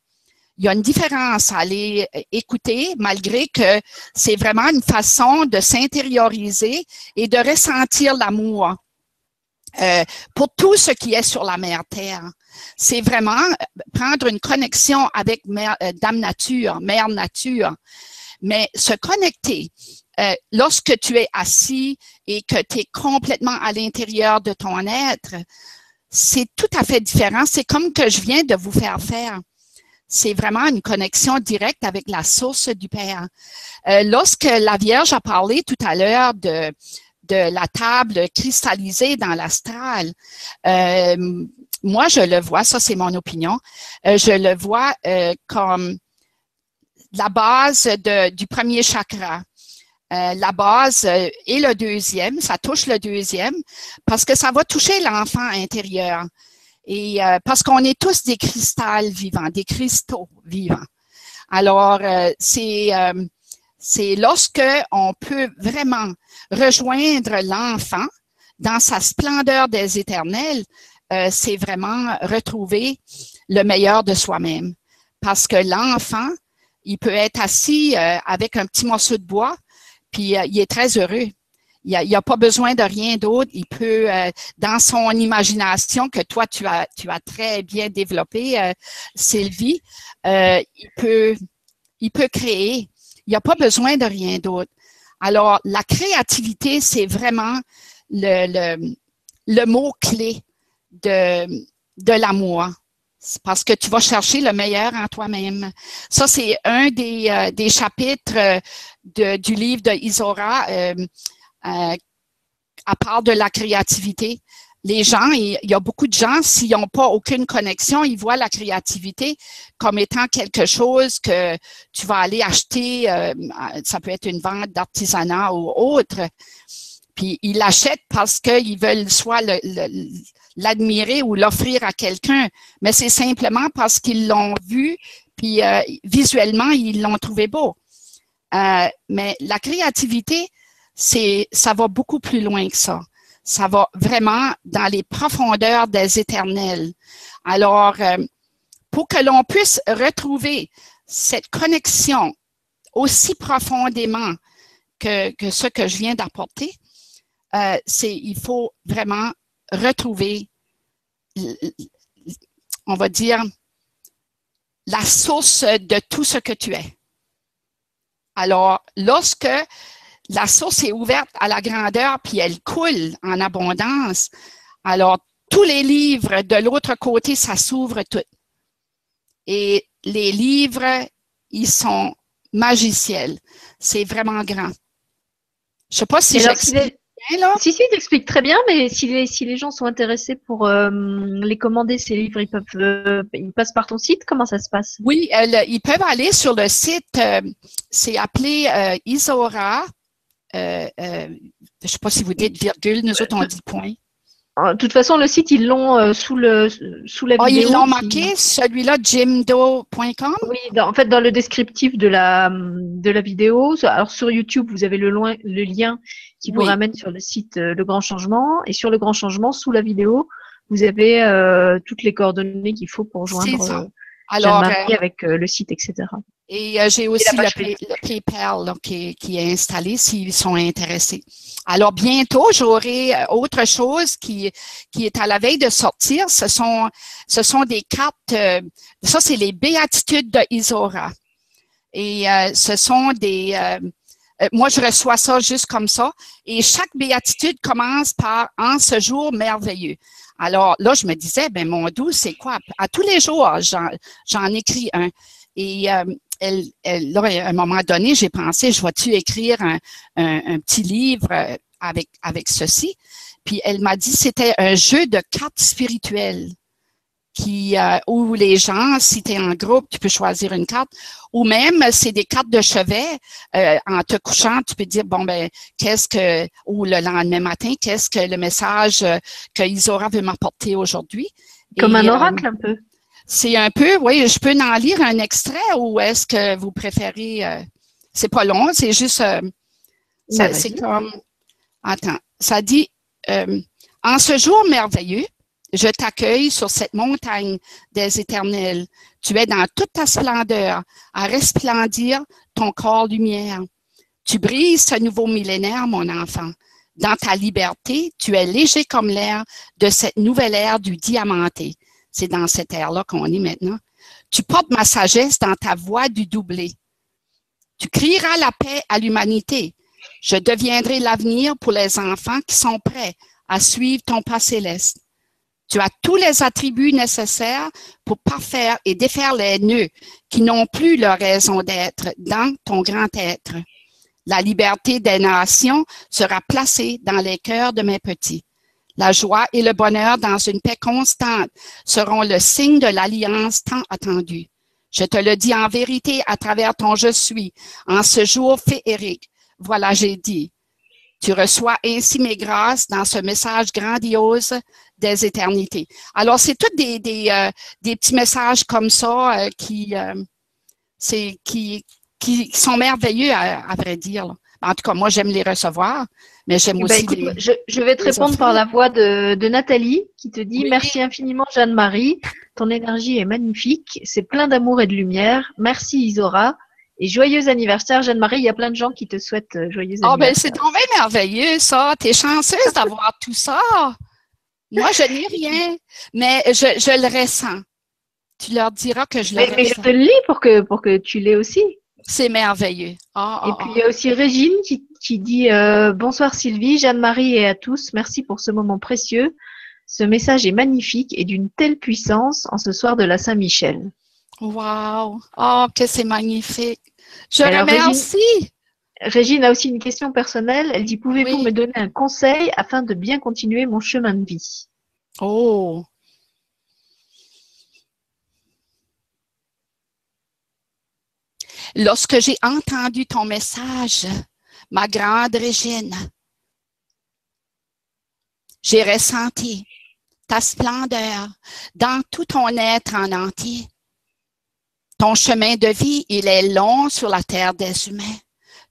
Il y a une différence à aller écouter, malgré que c'est vraiment une façon de s'intérioriser et de ressentir l'amour euh, pour tout ce qui est sur la mère Terre. C'est vraiment prendre une connexion avec mère, euh, Dame Nature, Mère Nature. Mais se connecter, euh, lorsque tu es assis et que tu es complètement à l'intérieur de ton être, c'est tout à fait différent. C'est comme que je viens de vous faire faire. C'est vraiment une connexion directe avec la source du Père. Euh, lorsque la Vierge a parlé tout à l'heure de, de la table cristallisée dans l'astral, euh, moi, je le vois, ça c'est mon opinion, euh, je le vois comme la base du premier chakra. Euh, la base euh, et le deuxième, ça touche le deuxième, parce que ça va toucher l'enfant intérieur. Et parce qu'on est tous des cristals vivants, des cristaux vivants. Alors, c'est c'est lorsque on peut vraiment rejoindre l'enfant dans sa splendeur des éternels, c'est vraiment retrouver le meilleur de soi-même. Parce que l'enfant, il peut être assis euh, avec un petit morceau de bois, puis euh, il est très heureux. Il n'a a pas besoin de rien d'autre. Il peut, euh, dans son imagination que toi, tu as, tu as très bien développé, Sylvie, il, peut, il peut créer. Il n'a pas besoin de rien d'autre. Alors, la créativité, c'est vraiment le, le, le mot-clé de, de l'amour parce que tu vas chercher le meilleur en toi-même. Ça, c'est un des, euh, chapitres euh, du livre de Isora, euh, à part de la créativité. Les gens, il, y a beaucoup de gens, s'ils n'ont pas aucune connexion, ils voient la créativité comme étant quelque chose que tu vas aller acheter, ça peut être une vente d'artisanat ou autre. Puis ils l'achètent parce qu'ils veulent soit le, l'admirer ou l'offrir à quelqu'un, mais c'est simplement parce qu'ils l'ont vu, puis euh, visuellement, ils l'ont trouvé beau. Euh, mais la créativité, c'est, ça va beaucoup plus loin que ça. Ça va vraiment dans les profondeurs des éternels. Alors, euh, pour que l'on puisse retrouver cette connexion aussi profondément que, ce que je viens d'apporter, c'est il faut vraiment retrouver, on va dire, la source de tout ce que tu es. Alors, lorsque la source est ouverte à la grandeur, puis elle coule en abondance, alors tous les livres de l'autre côté, ça s'ouvre tout. Et les livres, ils sont magiciels. C'est vraiment grand. Je ne sais pas si j'explique. Si, si, t'expliques très bien, mais si les, si les gens sont intéressés pour euh, les commander, ces livres, ils peuvent, euh, ils passent par ton site? Comment ça se passe? Oui, ils peuvent aller sur le site. Euh, c'est appelé Isora. je ne sais pas si vous dites virgule. Nous autres on dit point. De toute façon, le site, ils l'ont sous, le, sous la ah, vidéo. ils l'ont marqué, celui-là, jimdo.com? Oui, en fait, dans le descriptif de la, de la vidéo. Alors, sur YouTube, vous avez le, loin, le lien qui vous ramène sur le site euh, Le Grand Changement. Et sur Le Grand Changement, sous la vidéo, vous avez euh, toutes les coordonnées qu'il faut pour joindre euh, Alors, avec le site, etc. Et j'ai aussi le, PayPal qui, qui, est installé s'ils sont intéressés. Alors bientôt, j'aurai autre chose qui, qui est à la veille de sortir. Ce sont, ce sont des cartes, ça c'est les béatitudes de Isora. Et ce sont des, euh, moi, je reçois ça juste comme ça. Et chaque béatitude commence par en ce jour merveilleux. Alors là, je me disais, ben mon doux, c'est quoi? À tous les jours, j'en écris un. Et euh, là, à un moment donné, j'ai pensé, je vais-tu écrire un, un, petit livre avec, avec ceci? Puis elle m'a dit, c'était un jeu de cartes spirituelles qui euh, où les gens, si tu es en groupe, tu peux choisir une carte, ou même c'est des cartes de chevet. Euh, en te couchant, tu peux dire bon ben qu'est-ce que ou le lendemain matin, qu'est-ce que le message euh, que Isora veut m'apporter aujourd'hui? Comme un oracle un peu. C'est un peu, oui. Je peux en lire un extrait ou est-ce que vous préférez C'est pas long, c'est juste. c'est comme. Attends, ça dit en ce jour merveilleux je t'accueille sur cette montagne des éternels. Tu es dans toute ta splendeur, à resplendir ton corps lumière. Tu brilles ce nouveau millénaire, mon enfant. Dans ta liberté, tu es léger comme l'air de cette nouvelle ère du diamanté. C'est dans cette ère-là qu'on est maintenant. Tu portes ma sagesse dans ta voix du doublé. Tu crieras la paix à l'humanité. Je deviendrai l'avenir pour les enfants qui sont prêts à suivre ton pas céleste. Tu as tous les attributs nécessaires pour parfaire et défaire les nœuds qui n'ont plus leur raison d'être dans ton grand être. La liberté des nations sera placée dans les cœurs de mes petits. La joie et le bonheur dans une paix constante seront le signe de l'alliance tant attendue. Je te le dis en vérité à travers ton je suis, en ce jour féerique. voilà, j'ai dit. Tu reçois ainsi mes grâces dans ce message grandiose des éternités. Alors, c'est tous des, des, euh, des, petits messages comme ça euh, qui, euh, c'est, qui, qui sont merveilleux, à, vrai dire. En tout cas, moi, j'aime les recevoir, mais j'aime Eh ben, aussi écoute, les... je, je vais te répondre par la voix de, de Nathalie qui te dit Oui. Merci infiniment Jeanne-Marie, ton énergie est magnifique, c'est plein d'amour et de lumière. Merci Isora et joyeux anniversaire Jeanne-Marie. Il y a plein de gens qui te souhaitent joyeux Oh, ben, anniversaire. c'est tombé merveilleux, ça. T'es chanceuse d'avoir tout ça. Moi, je n'ai rien, mais je, je le ressens. Tu leur diras que je le mais, mais je ressens. te le lis pour que, pour que tu l'aies aussi. C'est merveilleux. Ah, Et ah, puis ah. il y a aussi Régine qui, qui dit euh, Bonsoir Sylvie, Jeanne-Marie et à tous, merci pour ce moment précieux. Ce message est magnifique et d'une telle puissance en ce soir de la Saint-Michel. Wow. Oh, que c'est magnifique. Je Alors, remercie. Régine a aussi une question personnelle. Elle dit Pouvez-vous Oui. me donner un conseil afin de bien continuer mon chemin de vie? Oh. Lorsque j'ai entendu ton message, ma grande Régine, j'ai ressenti ta splendeur dans tout ton être en entier. Ton chemin de vie, il est long sur la terre des humains.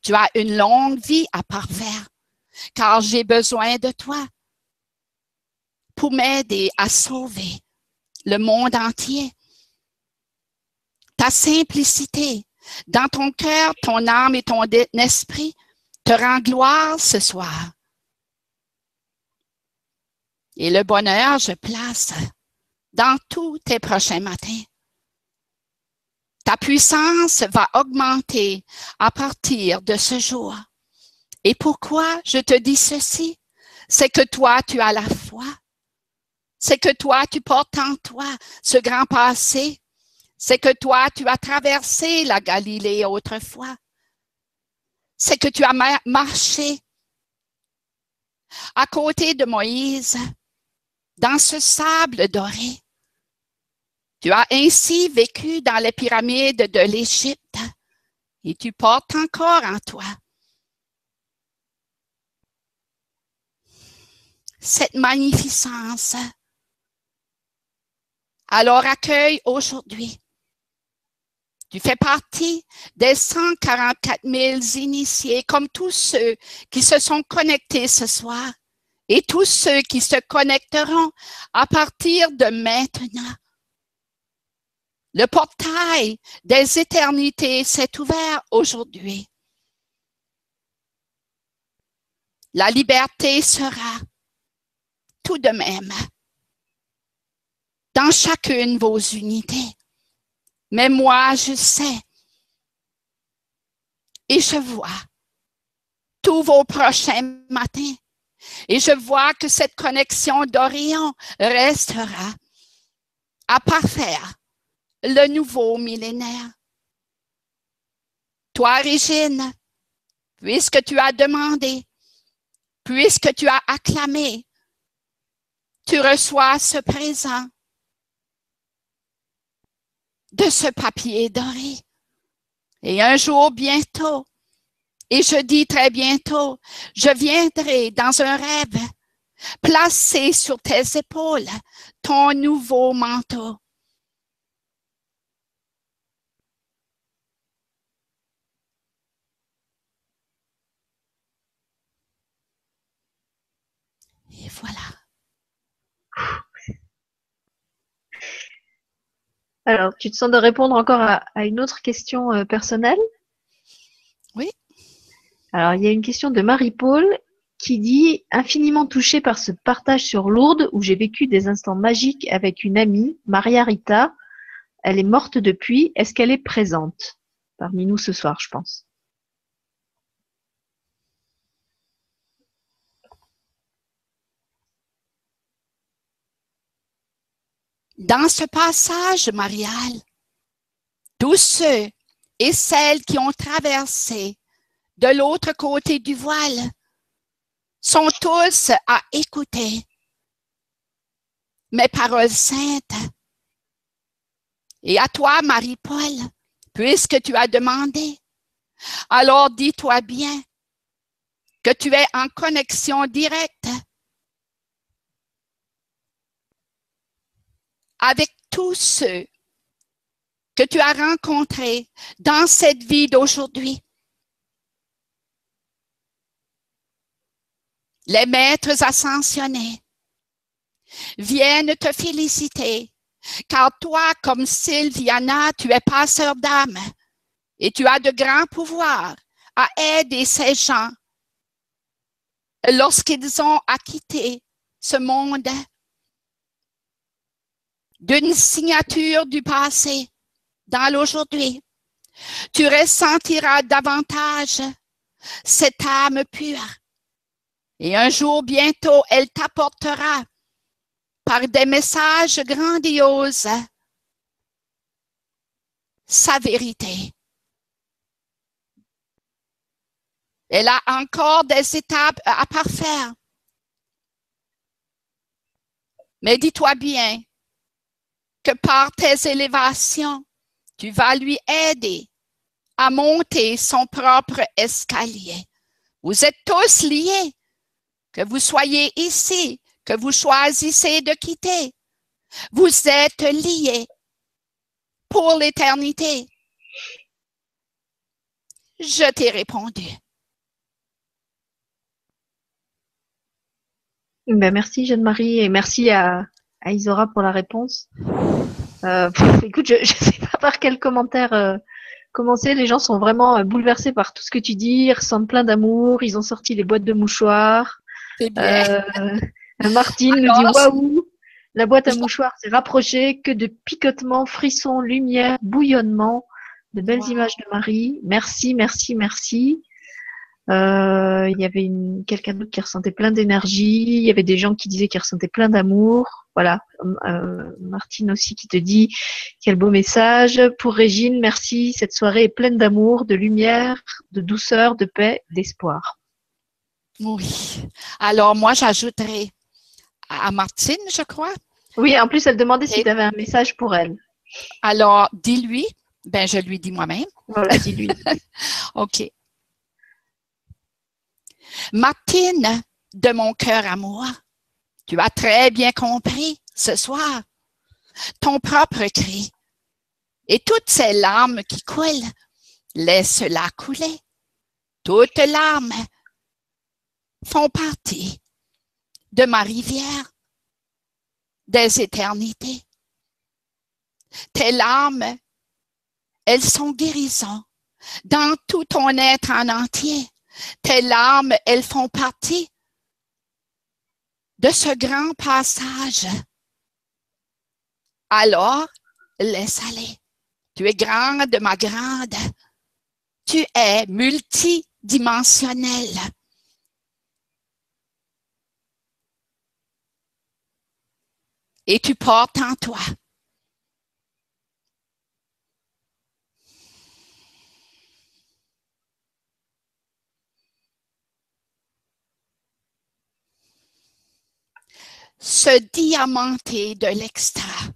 Tu as une longue vie à parfaire, car j'ai besoin de toi pour m'aider à sauver le monde entier. Ta simplicité dans ton cœur, ton âme et ton esprit te rend gloire ce soir. Et le bonheur, je place dans tous tes prochains matins. Ta puissance va augmenter à partir de ce jour. Et pourquoi je te dis ceci? C'est que toi, tu as la foi. C'est que toi, tu portes en toi ce grand passé. C'est que toi, tu as traversé la Galilée autrefois. C'est que tu as ma- marché à côté de Moïse dans ce sable doré. Tu as ainsi vécu dans les pyramides de l'Égypte et tu portes encore en toi cette magnificence. Alors accueille aujourd'hui. Tu fais partie des 144 000 initiés, comme tous ceux qui se sont connectés ce soir et tous ceux qui se connecteront à partir de maintenant. Le portail des éternités s'est ouvert aujourd'hui. La liberté sera tout de même dans chacune vos unités. Mais moi, je sais et je vois tous vos prochains matins. Et je vois que cette connexion d'Orion restera à parfaire le nouveau millénaire. Toi, Régine, puisque tu as demandé, puisque tu as acclamé, tu reçois ce présent de ce papier doré. Et un jour bientôt, et je dis très bientôt, je viendrai dans un rêve placer sur tes épaules ton nouveau manteau. Et voilà. Alors, tu te sens de répondre encore à, à une autre question euh, personnelle? Oui. Alors, il y a une question de Marie-Paul qui dit infiniment touchée par ce partage sur Lourdes où j'ai vécu des instants magiques avec une amie, Maria Rita. Elle est morte depuis. Est-ce qu'elle est présente? Parmi nous ce soir, je pense Dans ce passage, Marielle, tous ceux et celles qui ont traversé de l'autre côté du voile sont tous à écouter mes paroles saintes. Et à toi, Marie-Paul, puisque tu as demandé, alors dis-toi bien que tu es en connexion directe avec tous ceux que tu as rencontrés dans cette vie d'aujourd'hui. Les maîtres ascensionnés viennent te féliciter, car toi, comme Sylviana, tu es passeur d'âme et tu as de grands pouvoirs à aider ces gens lorsqu'ils ont acquitté ce monde d'une signature du passé dans l'aujourd'hui. Tu ressentiras davantage cette âme pure. Et un jour bientôt, elle t'apportera par des messages grandioses sa vérité. Elle a encore des étapes à parfaire. Mais dis-toi bien que par tes élévations, tu vas lui aider à monter son propre escalier. Vous êtes tous liés, que vous soyez ici, que vous choisissez de quitter. Vous êtes liés pour l'éternité. Je t'ai répondu. Ben, merci Jeanne-Marie et merci à, à, Isora pour la réponse. Euh, écoute, je ne sais pas par quel commentaire euh, commencer. Les gens sont vraiment euh, bouleversés par tout ce que tu dis. Ils ressentent plein d'amour. Ils ont sorti les boîtes de mouchoirs. Bien. Martine nous dit waouh. La boîte à mouchoirs s'est rapprochée que de picotements, frissons, lumière, bouillonnement, de belles wow. images de Marie. Merci, merci, merci. Euh, il y avait quelqu'un d'autre qui ressentait plein d'énergie. Il y avait des gens qui disaient qu'ils ressentaient plein d'amour. Voilà. Euh, Martine aussi qui te dit quel beau message. Pour Régine, merci. Cette soirée est pleine d'amour, de lumière, de douceur, de paix, d'espoir. Oui. Alors, moi, j'ajouterai à Martine, je crois. Oui, en plus, elle demandait si tu avais un message pour elle. Alors, dis-lui. Ben, je lui dis moi-même. Voilà, dis-lui. OK. Martine, de mon cœur à moi, tu as très bien compris ce soir ton propre cri. Et toutes ces larmes qui coulent, laisse-la couler. Toutes larmes font partie de ma rivière des éternités. Tes larmes, elles sont guérisons dans tout ton être en entier. Tes larmes, elles font partie de ce grand passage. Alors, laisse aller. Tu es grande, ma grande. Tu es multidimensionnelle. Et tu portes en toi ce diamanté de l'extra.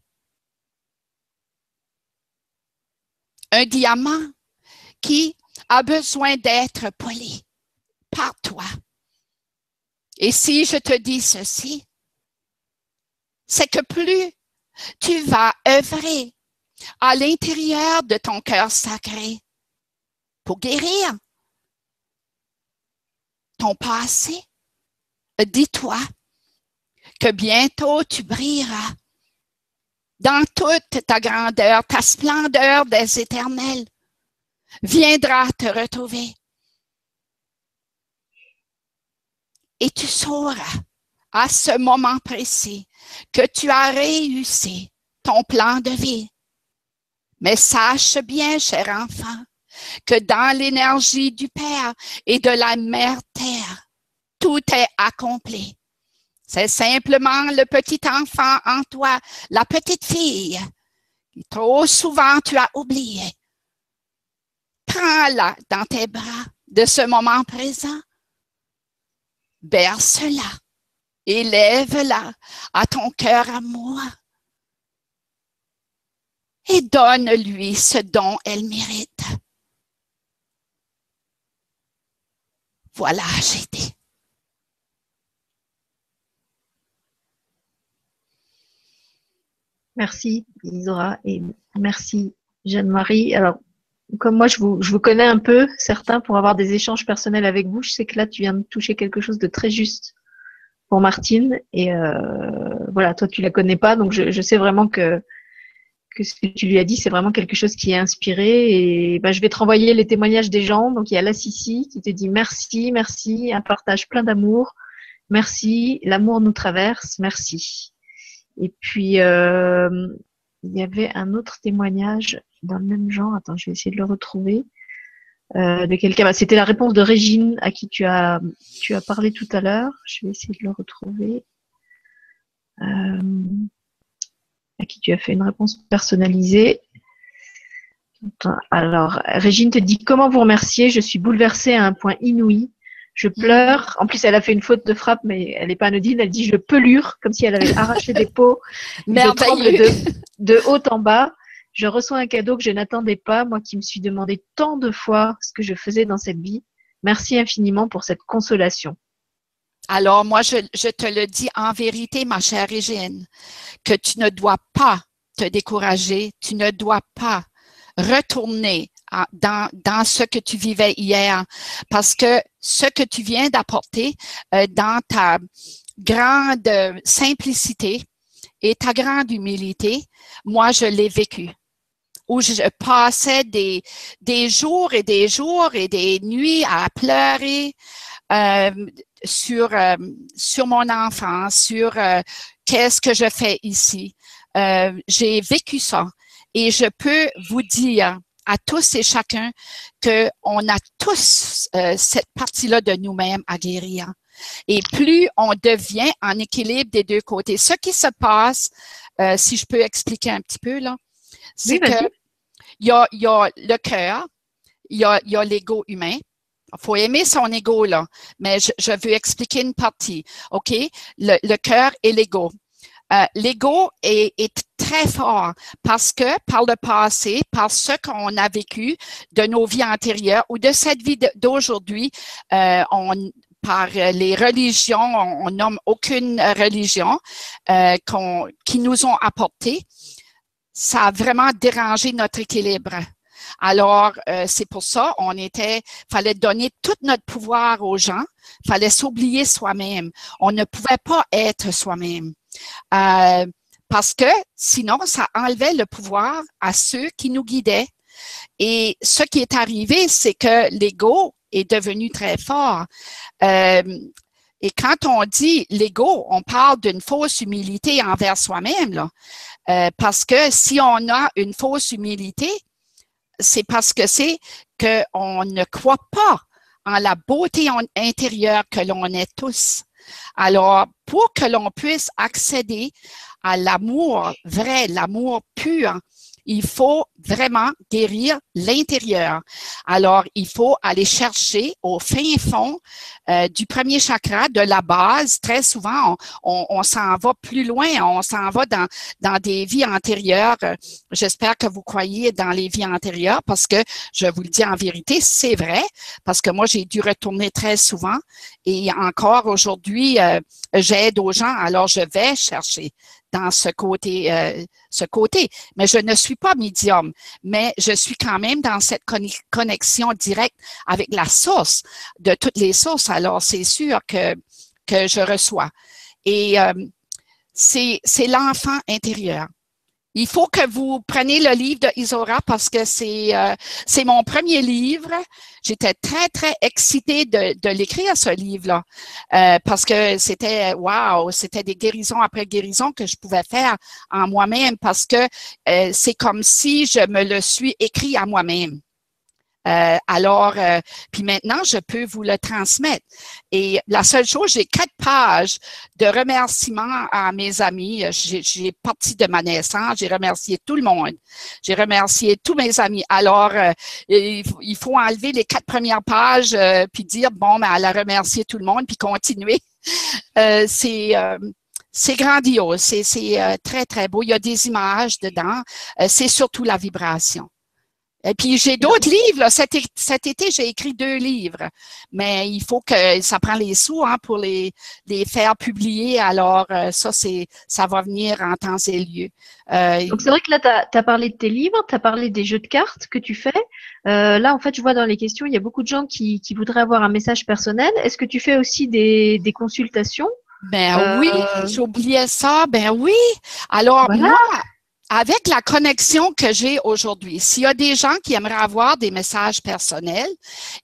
Un diamant qui a besoin d'être poli par toi. Et si je te dis ceci, c'est que plus tu vas œuvrer à l'intérieur de ton cœur sacré pour guérir ton passé, dis-toi que bientôt tu brilleras dans toute ta grandeur, ta splendeur des éternels viendra te retrouver. Et tu sauras à ce moment précis que tu as réussi ton plan de vie. Mais sache bien, cher enfant, que dans l'énergie du Père et de la Mère Terre, tout est accompli. C'est simplement le petit enfant en toi, la petite fille, trop souvent tu as oublié. Prends-la dans tes bras de ce moment présent. Berce-la, élève-la à ton cœur à moi et donne-lui ce dont elle mérite. Voilà, j'ai été. Merci Isora et merci Jeanne-Marie. Alors, comme moi, je vous, je vous connais un peu, certains, pour avoir des échanges personnels avec vous, je sais que là, tu viens de toucher quelque chose de très juste pour Martine. Et euh, voilà, toi, tu la connais pas, donc je, sais vraiment que, que ce que tu lui as dit, c'est vraiment quelque chose qui est inspiré. Et bah, je vais te renvoyer les témoignages des gens. Donc, il y a la Sissi qui te dit merci, merci, un partage plein d'amour. Merci, l'amour nous traverse, merci. Et puis, euh, il y avait un autre témoignage dans le même genre. Attends, je vais essayer de le retrouver. Euh, de quelqu'un. Bah, c'était la réponse de Régine à qui tu as, tu as parlé tout à l'heure. Je vais essayer de le retrouver. Euh, à qui tu as fait une réponse personnalisée. Alors, Régine te dit comment vous remercier? Je suis bouleversée à un point inouï. Je pleure. En plus, elle a fait une faute de frappe, mais elle n'est pas anodine. Elle dit je pelure, comme si elle avait arraché des peaux. je tremble de, de haut en bas. Je reçois un cadeau que je n'attendais pas, moi qui me suis demandé tant de fois ce que je faisais dans cette vie. Merci infiniment pour cette consolation. Alors, moi, je, je te le dis en vérité, ma chère Régine, que tu ne dois pas te décourager, tu ne dois pas retourner dans, ce que tu vivais hier, parce que ce que tu viens d'apporter euh, dans ta grande simplicité et ta grande humilité, moi, je l'ai vécu. Où je passais des, des jours et des jours et des nuits à pleurer euh, sur, euh, sur mon enfance, sur qu'est-ce que je fais ici. J'ai vécu ça. Et je peux vous dire à tous et chacun qu'on a tous euh, cette partie-là de nous-mêmes à guérir. Et plus on devient en équilibre des deux côtés. Ce qui se passe, euh, si je peux expliquer un petit peu, là, c'est que il y a, y a, le cœur, il y a, y a l'ego humain. Il faut aimer son ego, là, mais je, je, veux expliquer une partie. OK? Le, le cœur et l'ego. Euh, l'ego est, très fort parce que par le passé, par ce qu'on a vécu de nos vies antérieures ou de cette vie d'aujourd'hui, euh, par les religions, on, on nomme aucune religion euh, qui nous ont apporté ça a vraiment dérangé notre équilibre. Alors, euh, c'est pour ça, on était, fallait donner tout notre pouvoir aux gens, fallait s'oublier soi-même. On ne pouvait pas être soi-même. Euh, parce que sinon, ça enlevait le pouvoir à ceux qui nous guidaient. Et ce qui est arrivé, c'est que l'ego est devenu très fort. Euh, et quand on dit l'ego, on parle d'une fausse humilité envers soi-même. Euh, parce que si on a une fausse humilité, c'est parce que c'est qu'on ne croit pas en la beauté intérieure que l'on est tous. Alors, pour que l'on puisse accéder à l'amour vrai, l'amour pur, il faut vraiment guérir l'intérieur. Alors, il faut aller chercher au fin fond euh, du premier chakra, de la base. Très souvent, on, s'en va plus loin, on s'en va dans, dans des vies antérieures. J'espère que vous croyez dans les vies antérieures parce que je vous le dis en vérité, c'est vrai, parce que moi, j'ai dû retourner très souvent et encore aujourd'hui, euh, j'aide aux gens, alors je vais chercher dans ce côté, euh, ce côté. Mais je ne suis pas médium, mais je suis quand même dans cette connexion directe avec la source de toutes les sources. Alors, c'est sûr que, je reçois. Et euh, c'est l'enfant intérieur. Il faut que vous preniez le livre de Isora parce que c'est euh, c'est mon premier livre. J'étais très très excitée de, l'écrire ce livre-là euh, parce que c'était waouh, c'était des guérisons après guérisons que je pouvais faire en moi-même parce que euh, c'est comme si je me le suis écrit à moi-même. Euh, alors, euh, puis maintenant, je peux vous le transmettre. Et la seule chose, j'ai quatre pages de remerciements à mes amis. J'ai parti de ma naissance, j'ai remercié tout le monde. J'ai remercié tous mes amis. Alors, euh, il, faut enlever les quatre premières pages euh, puis dire, bon, ben, elle a remercié tout le monde, puis continuer. c'est c'est grandiose, c'est très, très beau. Il y a des images dedans. c'est surtout la vibration. Et puis, j'ai d'autres livres. Cet, été, j'ai écrit deux livres. Mais il faut que ça prend les sous hein, pour les, les faire publier. Alors, euh, ça, c'est ça va venir en temps et lieu. Euh, Donc, c'est vrai que là, tu as, parlé de tes livres, tu as parlé des jeux de cartes que tu fais. Euh, là, en fait, je vois dans les questions, il y a beaucoup de gens qui, qui voudraient avoir un message personnel. Est-ce que tu fais aussi des, des consultations? Ben oui, j'oubliais ça. Ben oui. Alors, moi, avec la connexion que j'ai aujourd'hui, s'il y a des gens qui aimeraient avoir des messages personnels,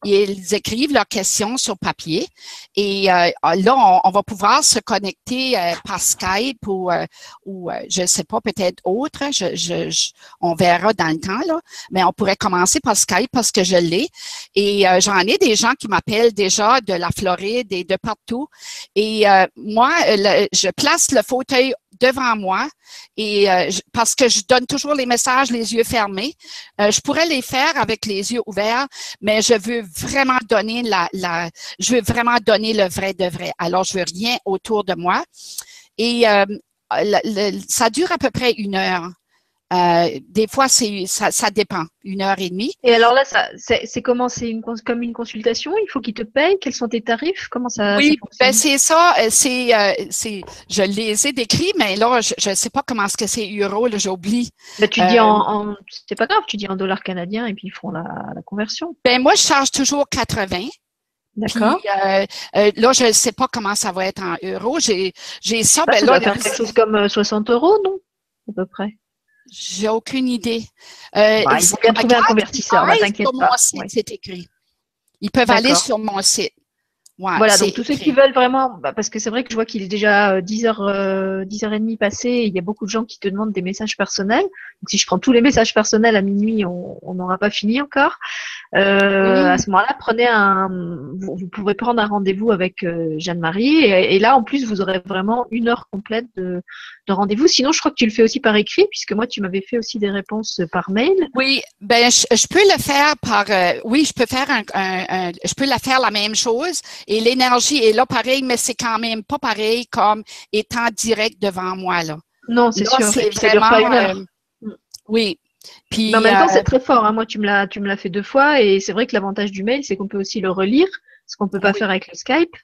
ils écrivent leurs questions sur papier et euh, là, on, va pouvoir se connecter euh, par Skype ou, euh, je ne sais pas, peut-être autre. On verra dans le temps, là. Mais on pourrait commencer par Skype parce que je l'ai. Et j'en ai des gens qui m'appellent déjà de la Floride et de partout. Et moi, je place le fauteuil devant moi et euh, parce que je donne toujours les messages les yeux fermés. Euh, je pourrais les faire avec les yeux ouverts, mais je veux vraiment donner la, la je veux vraiment donner le vrai de vrai. Alors je veux rien autour de moi et euh, ça dure à peu près une heure. Euh, des fois, c'est ça, ça, dépend, une heure et demie. Et alors là, c'est comment C'est une, comme une consultation? Il faut qu'ils te payent? Quels sont tes tarifs? Comment ça Oui, ben c'est ça. Euh, c'est, euh, c'est, je les ai décrits, mais là, je ne sais pas comment est-ce que c'est euro. J'oublie. Ben, tu dis en, en c'est pas grave. Tu dis en dollars canadiens et puis ils font la, la conversion. Ben moi, je charge toujours 80. D'accord. Euh, là, je ne sais pas comment ça va être en euros. J'ai, j'ai ça. Ben, ben là, faire quelque chose comme 60 euros, non? À peu près. J'ai aucune idée. Euh, bah, il faut bien trouver un convertisseur, bah, t'inquiète pas. c'est écrit. Ils peuvent aller sur mon site. Voilà, donc tous ceux qui veulent vraiment, bah, parce que c'est vrai que je vois qu'il est déjà 10h, euh, 10h30 euh, passé, et il y a beaucoup de gens qui te demandent des messages personnels. Donc si je prends tous les messages personnels à minuit, on n'aura pas fini encore. Euh, À ce moment-là, prenez un, vous, vous pouvez prendre un rendez-vous avec euh, Jeanne-Marie, et, et, là en plus vous aurez vraiment une heure complète de, rendez-vous. Sinon, je crois que tu le fais aussi par écrit, puisque moi, tu m'avais fait aussi des réponses par mail. Oui, ben je, peux le faire par. Oui, je peux faire un, je peux la faire la même chose. Et l'énergie est là pareil, mais c'est quand même pas pareil comme étant direct devant moi là. Non, c'est sûr. C'est vraiment. Euh, oui. Puis, mais en même temps, euh, c'est très fort. Hein. Moi, tu me l'as, tu me l'as fait deux fois, et c'est vrai que l'avantage du mail, c'est qu'on peut aussi le relire, ce qu'on peut pas faire avec le Skype.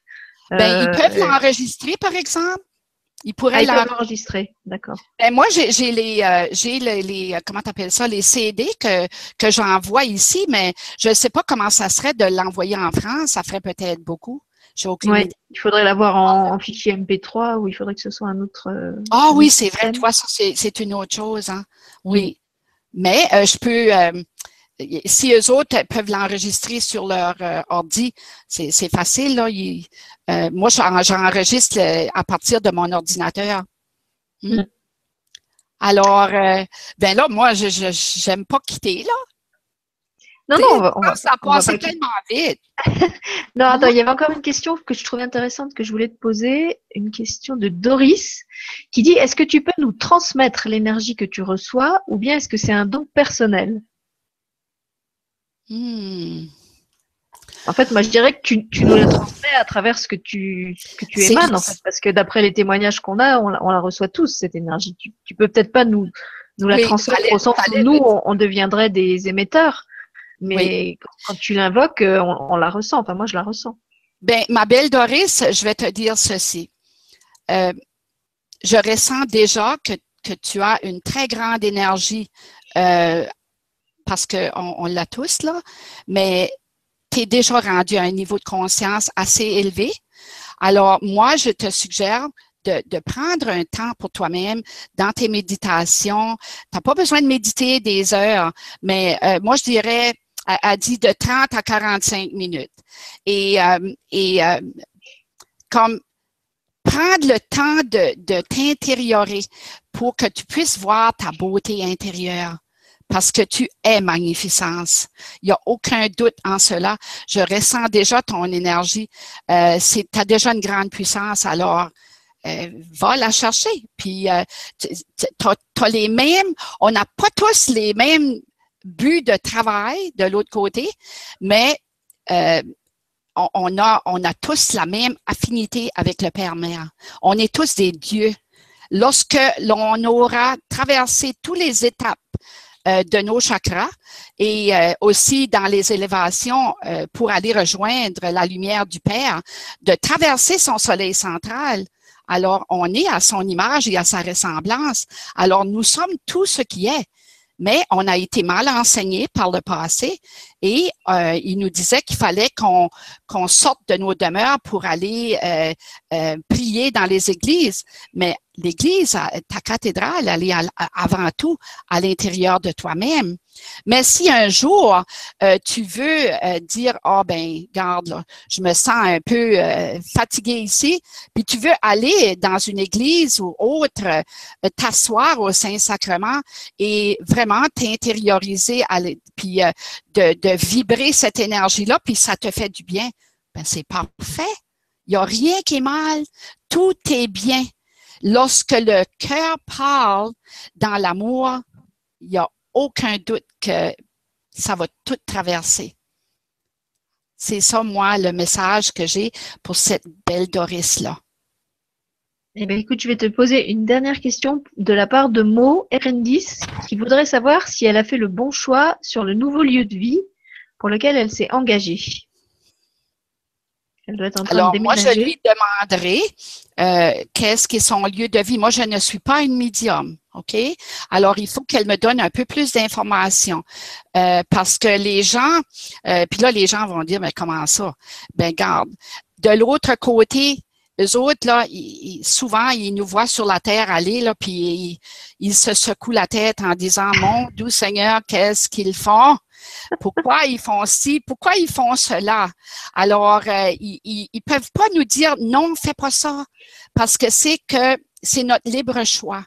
Ben, ils peuvent l'enregistrer, par exemple. Il pourrait ah, l'enregistrer, d'accord. Ben, moi, j'ai les, euh, j'ai les, les, euh, comment t'appelles ça, les CD que, que j'envoie ici, mais je ne sais pas comment ça serait de l'envoyer en France. Ça ferait peut-être beaucoup. J'ai aucune idée. Il faudrait l'avoir en, fichier MP3 ou il faudrait que ce soit un autre. Euh, ah oui, c'est vrai. Toi, c'est une autre chose. Hein? Oui. Mais je peux si eux autres peuvent l'enregistrer sur leur euh, ordi, c'est facile. Là. Euh, moi, j'enregistre à partir de mon ordinateur. Hmm? Hmm. Alors, euh, ben là, moi, je n'aime pas quitter, là. Non, non, on va, ça passe tellement vite. non, attends, il y avait encore une question que je trouvais intéressante que je voulais te poser. Une question de Doris qui dit Est-ce que tu peux nous transmettre l'énergie que tu reçois ou bien est-ce que c'est un don personnel? Hmm. En fait, moi, je dirais que tu, nous la transmets à travers ce que tu, que tu émanes, en fait, parce que d'après les témoignages qu'on a, on, la reçoit tous, cette énergie. Tu, tu peux peut-être pas nous, nous la transmettre au sens où nous, on, deviendrait des émetteurs, mais quand, tu l'invoques, euh, on, la ressent. Enfin, moi, je la ressens. Ben, ma belle Doris, je vais te dire ceci. Euh, je ressens déjà que, que tu as une très grande énergie euh, parce qu'on on, l'a tous, là, mais tu es déjà rendu à un niveau de conscience assez élevé. Alors, moi, je te suggère de, prendre un temps pour toi-même dans tes méditations. Tu n'as pas besoin de méditer des heures, mais euh, moi, je dirais, a dit de 30 à 45 minutes. Et, euh, et euh, comme prendre le temps de, de t'intériorer pour que tu puisses voir ta beauté intérieure parce que tu es magnificence. Il n'y a aucun doute en cela. Je ressens déjà ton énergie. Euh, tu as déjà une grande puissance, alors euh, va la chercher. Puis euh, tu as, les mêmes, on n'a pas tous les mêmes buts de travail de l'autre côté, mais on, a, on a tous la même affinité avec le Père-Mère. On est tous des dieux. Lorsque l'on aura traversé toutes les étapes de nos chakras et aussi dans les élévations pour aller rejoindre la lumière du Père, de traverser son soleil central. Alors, on est à son image et à sa ressemblance. Alors, nous sommes tout ce qui est mais on a été mal enseigné par le passé et euh, il nous disait qu'il fallait qu'on sorte de nos demeures pour aller euh, euh, prier dans les églises. Mais l'Église, ta cathédrale, elle est avant tout à l'intérieur de toi-même. Mais si un jour euh, tu veux euh, dire oh ben garde je me sens un peu euh, fatigué ici, puis tu veux aller dans une église ou autre, t'asseoir au Saint-Sacrement et vraiment t'intérioriser, puis de, de vibrer cette énergie-là, puis ça te fait du bien, ben c'est parfait. Il n'y a rien qui est mal, tout est bien. Lorsque le cœur parle dans l'amour, il n'y a aucun doute que ça va tout traverser. C'est ça, moi, le message que j'ai pour cette belle Doris-là. Eh bien, écoute, je vais te poser une dernière question de la part de Mo RN10 qui voudrait savoir si elle a fait le bon choix sur le nouveau lieu de vie pour lequel elle s'est engagée. Elle doit être en train Alors, moi, je lui demanderai euh, qu'est-ce qui est son lieu de vie? Moi, je ne suis pas une médium, OK? Alors, il faut qu'elle me donne un peu plus d'informations euh, parce que les gens, euh, puis là, les gens vont dire, mais comment ça? Ben, garde. De l'autre côté, eux autres, là, souvent, ils nous voient sur la terre aller, là, puis ils, ils se secouent la tête en disant, mon doux Seigneur, qu'est-ce qu'ils font? Pourquoi ils font ci? Pourquoi ils font cela? Alors, euh, ils ne peuvent pas nous dire non, fais pas ça, parce que c'est que c'est notre libre choix.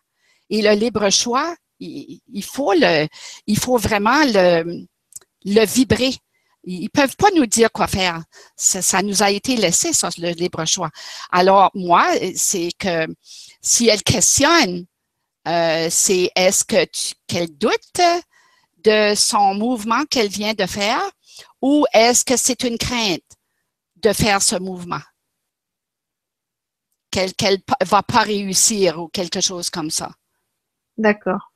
Et le libre choix, il, faut le, il faut vraiment le, vibrer. Ils peuvent pas nous dire quoi faire. Ça, nous a été laissé, ça, le libre choix. Alors, moi, c'est que si elle questionne, euh, c'est est-ce que qu'elle doute de son mouvement qu'elle vient de faire ou est-ce que c'est une crainte de faire ce mouvement? Qu'elle ne va pas réussir ou quelque chose comme ça. D'accord.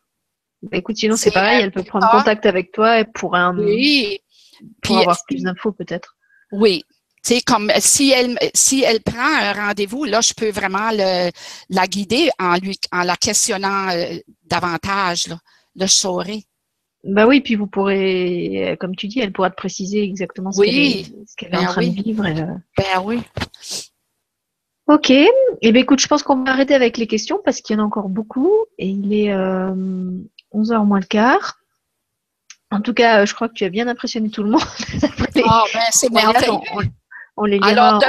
Bah, écoute, sinon c'est pareil, elle peut prendre contact avec toi et pour, un, oui. pour avoir plus d'infos peut-être. Oui, c'est comme si elle si elle prend un rendez-vous, là, je peux vraiment le, la guider en lui en la questionnant euh, davantage. Là, là, je saurai. Bah oui, puis vous pourrez, euh, comme tu dis, elle pourra te préciser exactement ce qu'elle est, est, en ben train de vivre. Euh. Ben oui. Ok. Eh bien, écoute, je pense qu'on va arrêter avec les questions parce qu'il y en a encore beaucoup et il est 11h euh, moins le quart. En tout cas, je crois que tu as bien impressionné tout le monde. oh, ben, c'est merveilleux. Alors,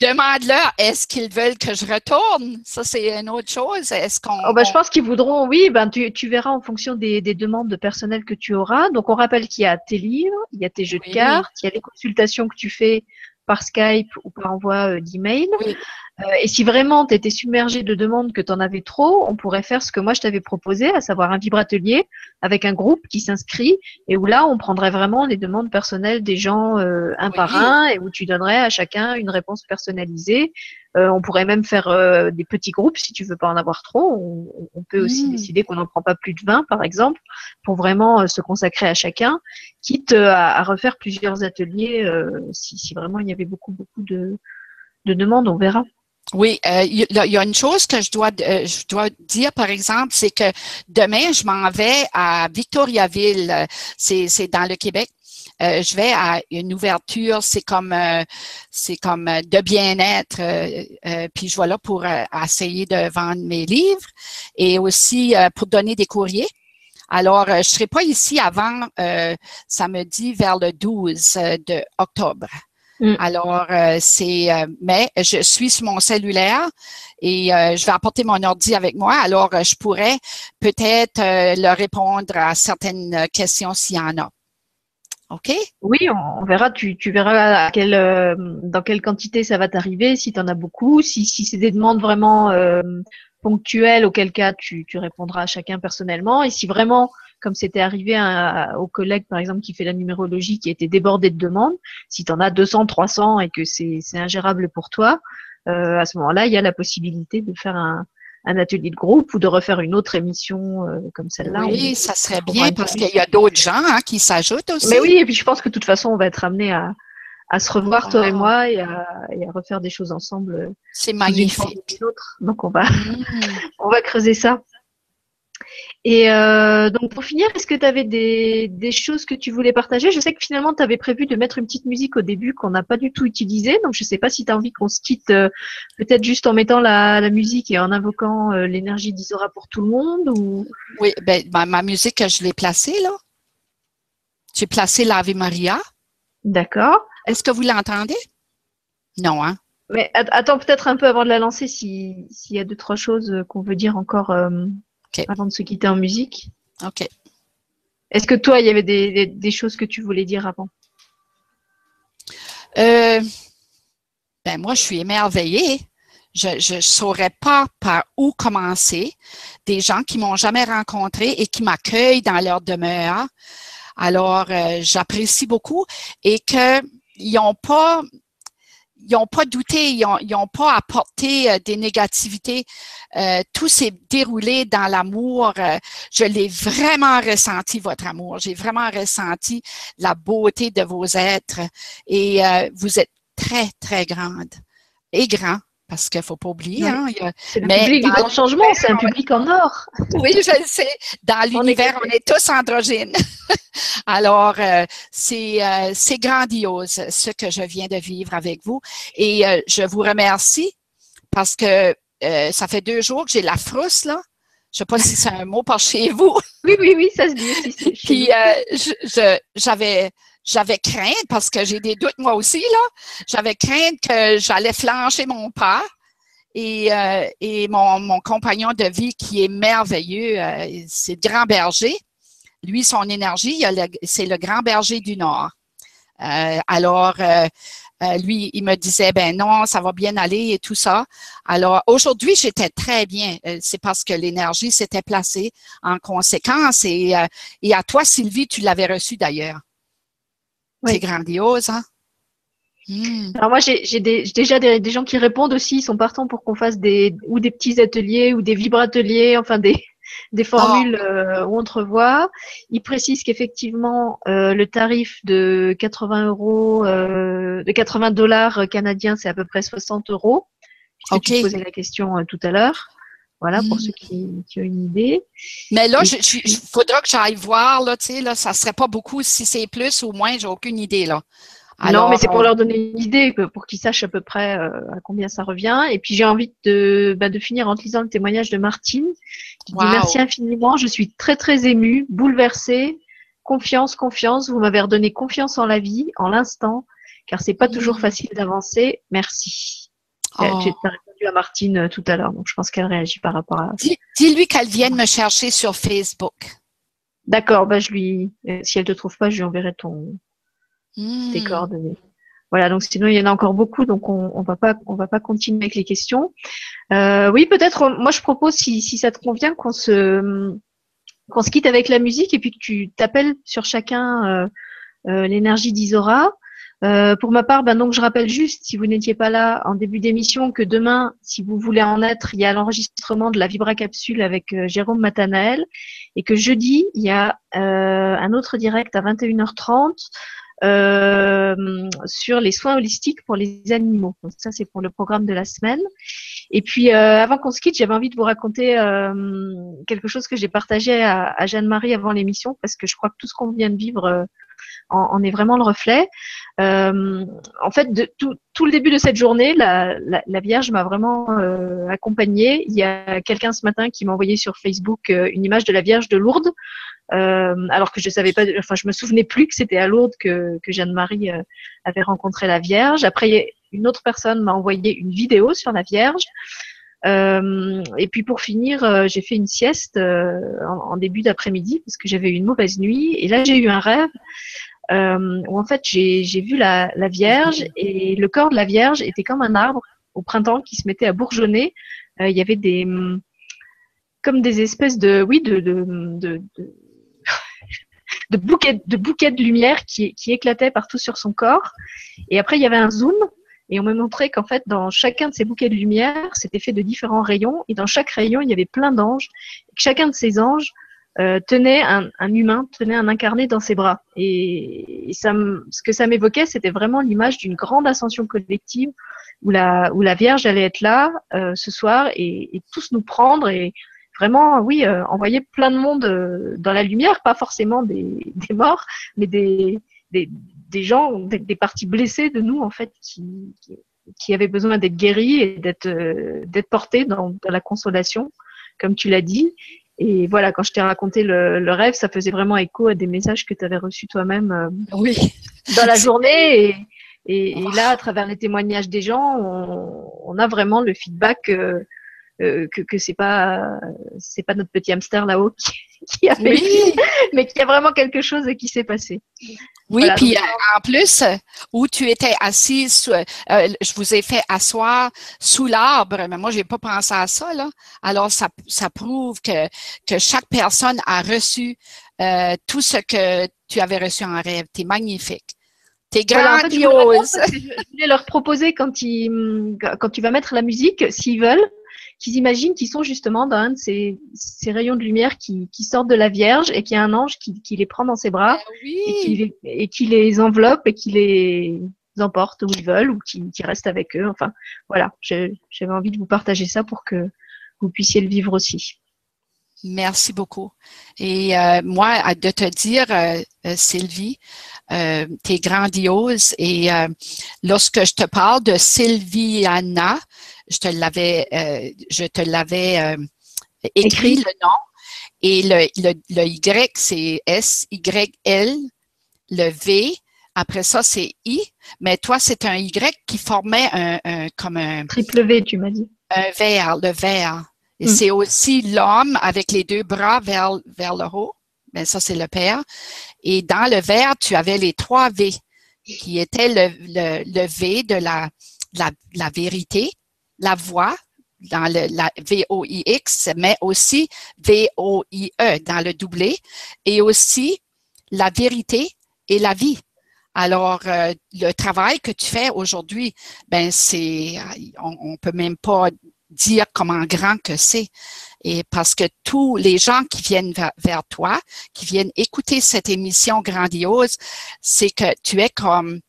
demande-leur, est-ce qu'ils veulent que je retourne? Ça, c'est une autre chose. Est-ce qu'on. Oh, ben, je pense qu'ils voudront, oui. Ben, tu, tu verras en fonction des, des, demandes de personnel que tu auras. Donc, on rappelle qu'il y a tes livres, il y a tes jeux de cartes, il y a les consultations que tu fais par Skype ou par envoi euh, d'email. Oui. Euh, et si vraiment tu étais submergé de demandes que tu en avais trop, on pourrait faire ce que moi je t'avais proposé, à savoir un vibratelier avec un groupe qui s'inscrit et où là on prendrait vraiment les demandes personnelles des gens euh, un par un et où tu donnerais à chacun une réponse personnalisée. Euh, on pourrait même faire des petits groupes si tu veux pas en avoir trop. On, peut aussi mmh. décider qu'on n'en prend pas plus de 20 par exemple pour vraiment se consacrer à chacun, quitte à, refaire plusieurs ateliers si, si, vraiment il y avait beaucoup beaucoup de, de demandes, on verra. Oui, euh, il y, a une chose que je dois, euh, je dois dire, par exemple, c'est que demain, je m'en vais à Victoriaville, c'est dans le Québec. Euh, je vais à une ouverture, c'est comme c'est comme de bien-être, puis je vais là pour essayer de vendre mes livres et aussi pour donner des courriers. Alors, je serai pas ici avant samedi vers le 12 de octobre. Mm. Alors, euh, c'est, euh, mais je suis sur mon cellulaire et euh, je vais apporter mon ordi avec moi. Alors, je pourrais peut-être leur répondre à certaines questions s'il y en a. OK? Oui, on, verra. Tu, tu verras à quelle, dans quelle quantité ça va t'arriver, si tu en as beaucoup, si, si c'est des demandes vraiment ponctuelles, auquel cas tu, tu répondras à chacun personnellement. Et si vraiment comme c'était arrivé à, au collègue, par exemple, qui fait la numérologie, qui était débordé de demandes, si tu en as 200, 300 et que c'est ingérable pour toi, euh, à ce moment-là, il y a la possibilité de faire un, un atelier de groupe ou de refaire une autre émission euh, comme celle-là. Oui, ça serait bien parce qu'il y a d'autres gens hein, qui s'ajoutent aussi. Mais oui, et puis je pense que de toute façon, on va être amené à, à se revoir, toi et moi, et à, et à, refaire des choses ensemble. Euh, C'est magnifique. Donc, on va, mmh. on va creuser ça. Et euh, donc pour finir, est-ce que tu avais des, des, choses que tu voulais partager? Je sais que finalement tu avais prévu de mettre une petite musique au début qu'on n'a pas du tout utilisée, donc je ne sais pas si tu as envie qu'on se quitte euh, peut-être juste en mettant la, la, musique et en invoquant euh, l'énergie d'Isora pour tout le monde ou... Oui, ben, ma, ma musique, je l'ai placée là. J'ai placé l'Ave Maria. D'accord. Est-ce que vous l'entendez? Non, hein? Mais attends peut-être un peu avant de la lancer s'il y a deux, trois choses qu'on veut dire encore avant de se quitter en musique. Ok. Est-ce que toi, il y avait des, des, choses que tu voulais dire avant? Euh, ben moi, je suis émerveillée. Je ne saurais pas par où commencer. Des gens qui m'ont jamais rencontré et qui m'accueillent dans leur demeure. Alors, euh, j'apprécie beaucoup et qu'ils n'ont pas ils n'ont pas douté, ils n'ont pas apporté euh, des négativités. Euh, tout s'est déroulé dans l'amour. Euh, je l'ai vraiment ressenti, votre amour. J'ai vraiment ressenti la beauté de vos êtres. Et vous êtes très, très grande et grand parce qu'il ne faut pas oublier. Hein, c'est le public du grand changement, c'est un public en or. oui, je le sais. Dans l'univers, on, est tous androgynes. Alors, euh, euh, c'est grandiose ce que je viens de vivre avec vous. Et euh, je vous remercie parce que ça fait deux jours que j'ai la frousse, là. Je ne sais pas si c'est un mot par chez vous. Oui, oui, oui, ça se dit. Puis, j'avais j'avais crainte, parce que j'ai des doutes moi aussi, là, j'avais crainte que j'allais flancher mon pas. Et, euh, et mon, mon, compagnon de vie qui est merveilleux, euh, c'est le grand berger. Lui, son énergie, c'est le grand berger du Nord. Euh, alors, euh, lui, il me disait, ben non, ça va bien aller et tout ça. Alors, aujourd'hui, j'étais très bien. c'est parce que l'énergie s'était placée en conséquence. Et, et à toi, Sylvie, tu l'avais reçu d'ailleurs. C'est grandiose, hein? Hmm. Alors moi, j'ai déjà des, gens qui répondent aussi, ils sont partants pour qu'on fasse des ou des petits ateliers ou des vibrateliers, enfin des, des formules oh. euh, où on te revoit. Ils précisent qu'effectivement, euh, le tarif de 80 euros, euh, de 80 dollars canadiens, c'est à peu près 60 euros. Ok. Tu posais la question euh, tout à l'heure. Voilà, pour hmm. ceux qui, qui, ont une idée. Mais là, il faudra que j'aille voir, là, tu sais, là, ça serait pas beaucoup si c'est plus ou moins, j'ai aucune idée, là. non, mais c'est pour leur donner une idée, pour qu'ils sachent à peu près euh, à combien ça revient. Et puis j'ai envie de, bah, de finir en te lisant le témoignage de Martine, qui dit merci infiniment, je suis très très émue, bouleversée, confiance, confiance, vous m'avez redonné confiance en la vie, en l'instant, car c'est pas toujours hmm. facile d'avancer. Merci. Oh. Répondu à Martine euh, tout à l'heure, donc je pense qu'elle réagit par rapport à. Dis-lui qu'elle vienne me chercher sur Facebook. D'accord, bah je lui, euh, si elle te trouve pas, je lui enverrai ton hmm. tes coordonnées. Voilà, donc sinon il y en a encore beaucoup, donc on, on va pas on va pas continuer avec les questions. Euh, oui, peut-être. Moi, je propose si, si ça te convient qu'on se qu'on se quitte avec la musique et puis que tu t'appelles sur chacun euh, euh, l'énergie d'Isora. Euh, pour ma part, ben donc je rappelle juste, si vous n'étiez pas là en début d'émission, que demain, si vous voulez en être, il y a l'enregistrement de la Vibra Capsule avec euh, Jérôme Matanael, et que jeudi, il y a euh, un autre direct à 21h30 sur les soins holistiques pour les animaux. Donc ça, c'est pour le programme de la semaine. Et puis, avant qu'on se quitte, j'avais envie de vous raconter quelque chose que j'ai partagé à, à Jeanne-Marie avant l'émission, parce que je crois que tout ce qu'on vient de vivre en, est vraiment le reflet. Euh, en fait, tout, le début de cette journée, la, Vierge m'a vraiment euh, accompagnée. Il y a quelqu'un ce matin qui m'a envoyé sur Facebook euh, une image de la Vierge de Lourdes, alors que je savais pas, enfin, je me souvenais plus que c'était à Lourdes que, Jeanne-Marie avait rencontré la Vierge. Après, une autre personne m'a envoyé une vidéo sur la Vierge. Euh, et puis pour finir, euh, j'ai fait une sieste euh, en, début d'après-midi parce que j'avais eu une mauvaise nuit. Et là, j'ai eu un rêve où en fait j'ai vu la, Vierge et le corps de la Vierge était comme un arbre au printemps qui se mettait à bourgeonner. Il y avait des comme des espèces de oui de, de bouquets de bouquets de lumière qui, qui éclataient partout sur son corps. Et après il y avait un zoom Et on me montrait qu'en fait, dans chacun de ces bouquets de lumière, c'était fait de différents rayons. Et dans chaque rayon, il y avait plein d'anges. Chacun de ces anges euh, tenait un, humain, tenait un incarné dans ses bras. Et, ce que ça m'évoquait, c'était vraiment l'image d'une grande ascension collective où la, Vierge allait être là euh, ce soir et, et, tous nous prendre et vraiment, oui, euh, envoyer plein de monde dans la lumière, pas forcément des, morts, mais des, des gens, des, des, parties blessées de nous en fait qui, qui, qui avaient besoin d'être guéris et d'être euh, portés dans, dans la consolation, comme tu l'as dit. Et voilà, quand je t'ai raconté le, le, rêve, ça faisait vraiment écho à des messages que tu avais reçus toi-même oui. dans la journée. Et, et, et, là, à travers les témoignages des gens, on, on a vraiment le feedback euh, euh, que, que c'est pas c'est pas notre petit hamster là-haut qui, qui, a fait, oui. mais qu'il y a vraiment quelque chose qui s'est passé. Oui, voilà, puis donc, en plus, où tu étais assise, euh, je vous ai fait asseoir sous l'arbre, mais moi, j'ai pas pensé à ça, là. Alors, ça, ça prouve que, que chaque personne a reçu euh, tout ce que tu avais reçu en rêve. T'es magnifique. T'es grandiose. Voilà, en fait, je, voulais, je voulais leur proposer quand, ils, quand tu vas mettre la musique, s'ils veulent, qu'ils imaginent qu'ils sont justement dans un de ces, ces rayons de lumière qui, qui, sortent de la Vierge et qu'il y a un ange qui, qui, les prend dans ses bras oui. et, qui les, et qui les enveloppe et qui les emporte où ils veulent ou qui, qui reste avec eux. Enfin, voilà, j'avais envie de vous partager ça pour que vous puissiez le vivre aussi. Merci beaucoup. Et euh, moi, de te dire, euh, Sylvie, euh, tu es grandiose. Et euh, lorsque je te parle de Sylviana, je te l'avais, euh, je te l'avais écrit, écrit, le nom. Et le, le, le Y, c'est S-Y-L. Le V, après ça, c'est I. Mais toi, c'est un Y qui formait un, un comme un... Triple V, tu m'as dit. Un vert, le vert. Et mm. c'est aussi l'homme avec les deux bras vers, vers le haut. Mais ça, c'est le Père. Et dans le vert, tu avais les trois V, qui étaient le, le, le V de la, la, la, vérité, la voix, dans le, la V-O-I-X, mais aussi V-O-I-E dans le doublé, et aussi la vérité et la vie. Alors, euh, le travail que tu fais aujourd'hui, ben c'est, on, on peut même pas dire comment grand que c'est. Et parce que tous les gens qui viennent vers, toi, qui viennent écouter cette émission grandiose, c'est que tu es comme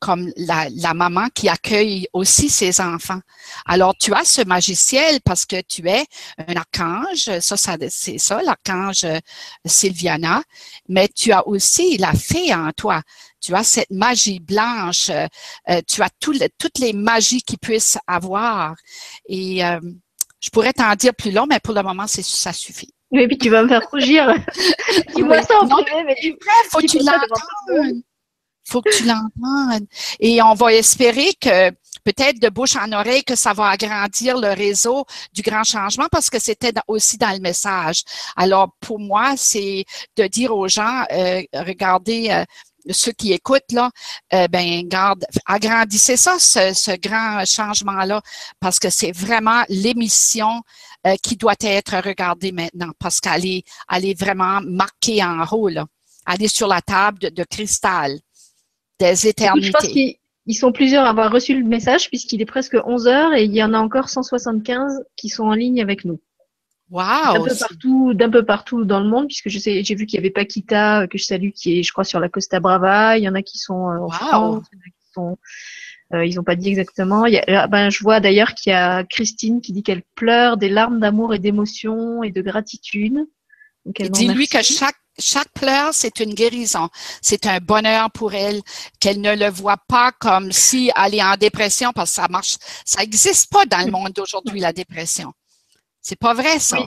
comme la, la, maman qui accueille aussi ses enfants. Alors, tu as ce magiciel parce que tu es un archange, ça, ça c'est ça, l'archange Sylviana, mais tu as aussi la fée en toi. Tu as cette magie blanche, euh, tu as tout le, toutes les magies qu'ils puissent avoir. Et euh, je pourrais t'en dire plus long, mais pour le moment, ça suffit. Oui, puis tu vas me faire rougir. Dis-moi ça en privé, mais tu faut que tu l'entendes faut que tu l'entendes. Et on va espérer que peut-être de bouche en oreille que ça va agrandir le réseau du grand changement parce que c'était aussi dans le message. Alors pour moi, c'est de dire aux gens, euh, regardez. Euh, ceux qui écoutent là, euh, ben garde, agrandissez ça, ce, ce grand changement-là, parce que c'est vraiment l'émission euh, qui doit être regardée maintenant, parce qu'elle est, elle est vraiment marquée en haut là. Elle est sur la table de, de cristal des éternités. Je pense qu'ils sont plusieurs à avoir reçu le message puisqu'il est presque 11 heures et il y en a encore 175 qui sont en ligne avec nous. Wow, d'un peu partout, d'un peu partout dans le monde, puisque je sais, j'ai vu qu'il y avait Paquita que je salue, qui est, je crois, sur la Costa Brava. Il y en a qui sont euh, en wow. France, il y en a qui sont, euh, ils n'ont pas dit exactement. Il y a, ben, je vois d'ailleurs qu'il y a Christine qui dit qu'elle pleure des larmes d'amour et d'émotion et de gratitude. Dis-lui que chaque chaque pleur, c'est une guérison. C'est un bonheur pour elle qu'elle ne le voit pas comme si elle est en dépression parce que ça marche. Ça n'existe pas dans le monde d'aujourd'hui, la dépression. C'est pas vrai, ça.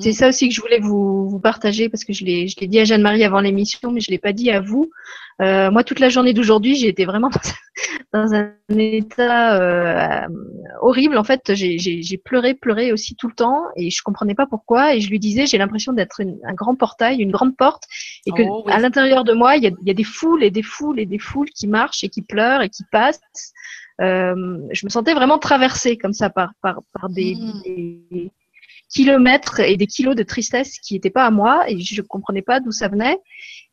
C'est ça aussi que je voulais vous, vous partager parce que je l'ai, je l'ai dit à Jeanne-Marie avant l'émission, mais je l'ai pas dit à vous. Euh, moi, toute la journée d'aujourd'hui, j'ai été vraiment dans un état euh, horrible. En fait, j'ai, j'ai, j'ai pleuré, pleuré aussi tout le temps et je comprenais pas pourquoi. Et je lui disais, j'ai l'impression d'être un grand portail, une grande porte, et que oh, oui. à l'intérieur de moi, il y a, il y a des foules et des foules et des foules qui marchent et qui pleurent et qui passent. Euh, je me sentais vraiment traversée comme ça par par, par des, mmh. des kilomètres et des kilos de tristesse qui n'étaient pas à moi et je comprenais pas d'où ça venait.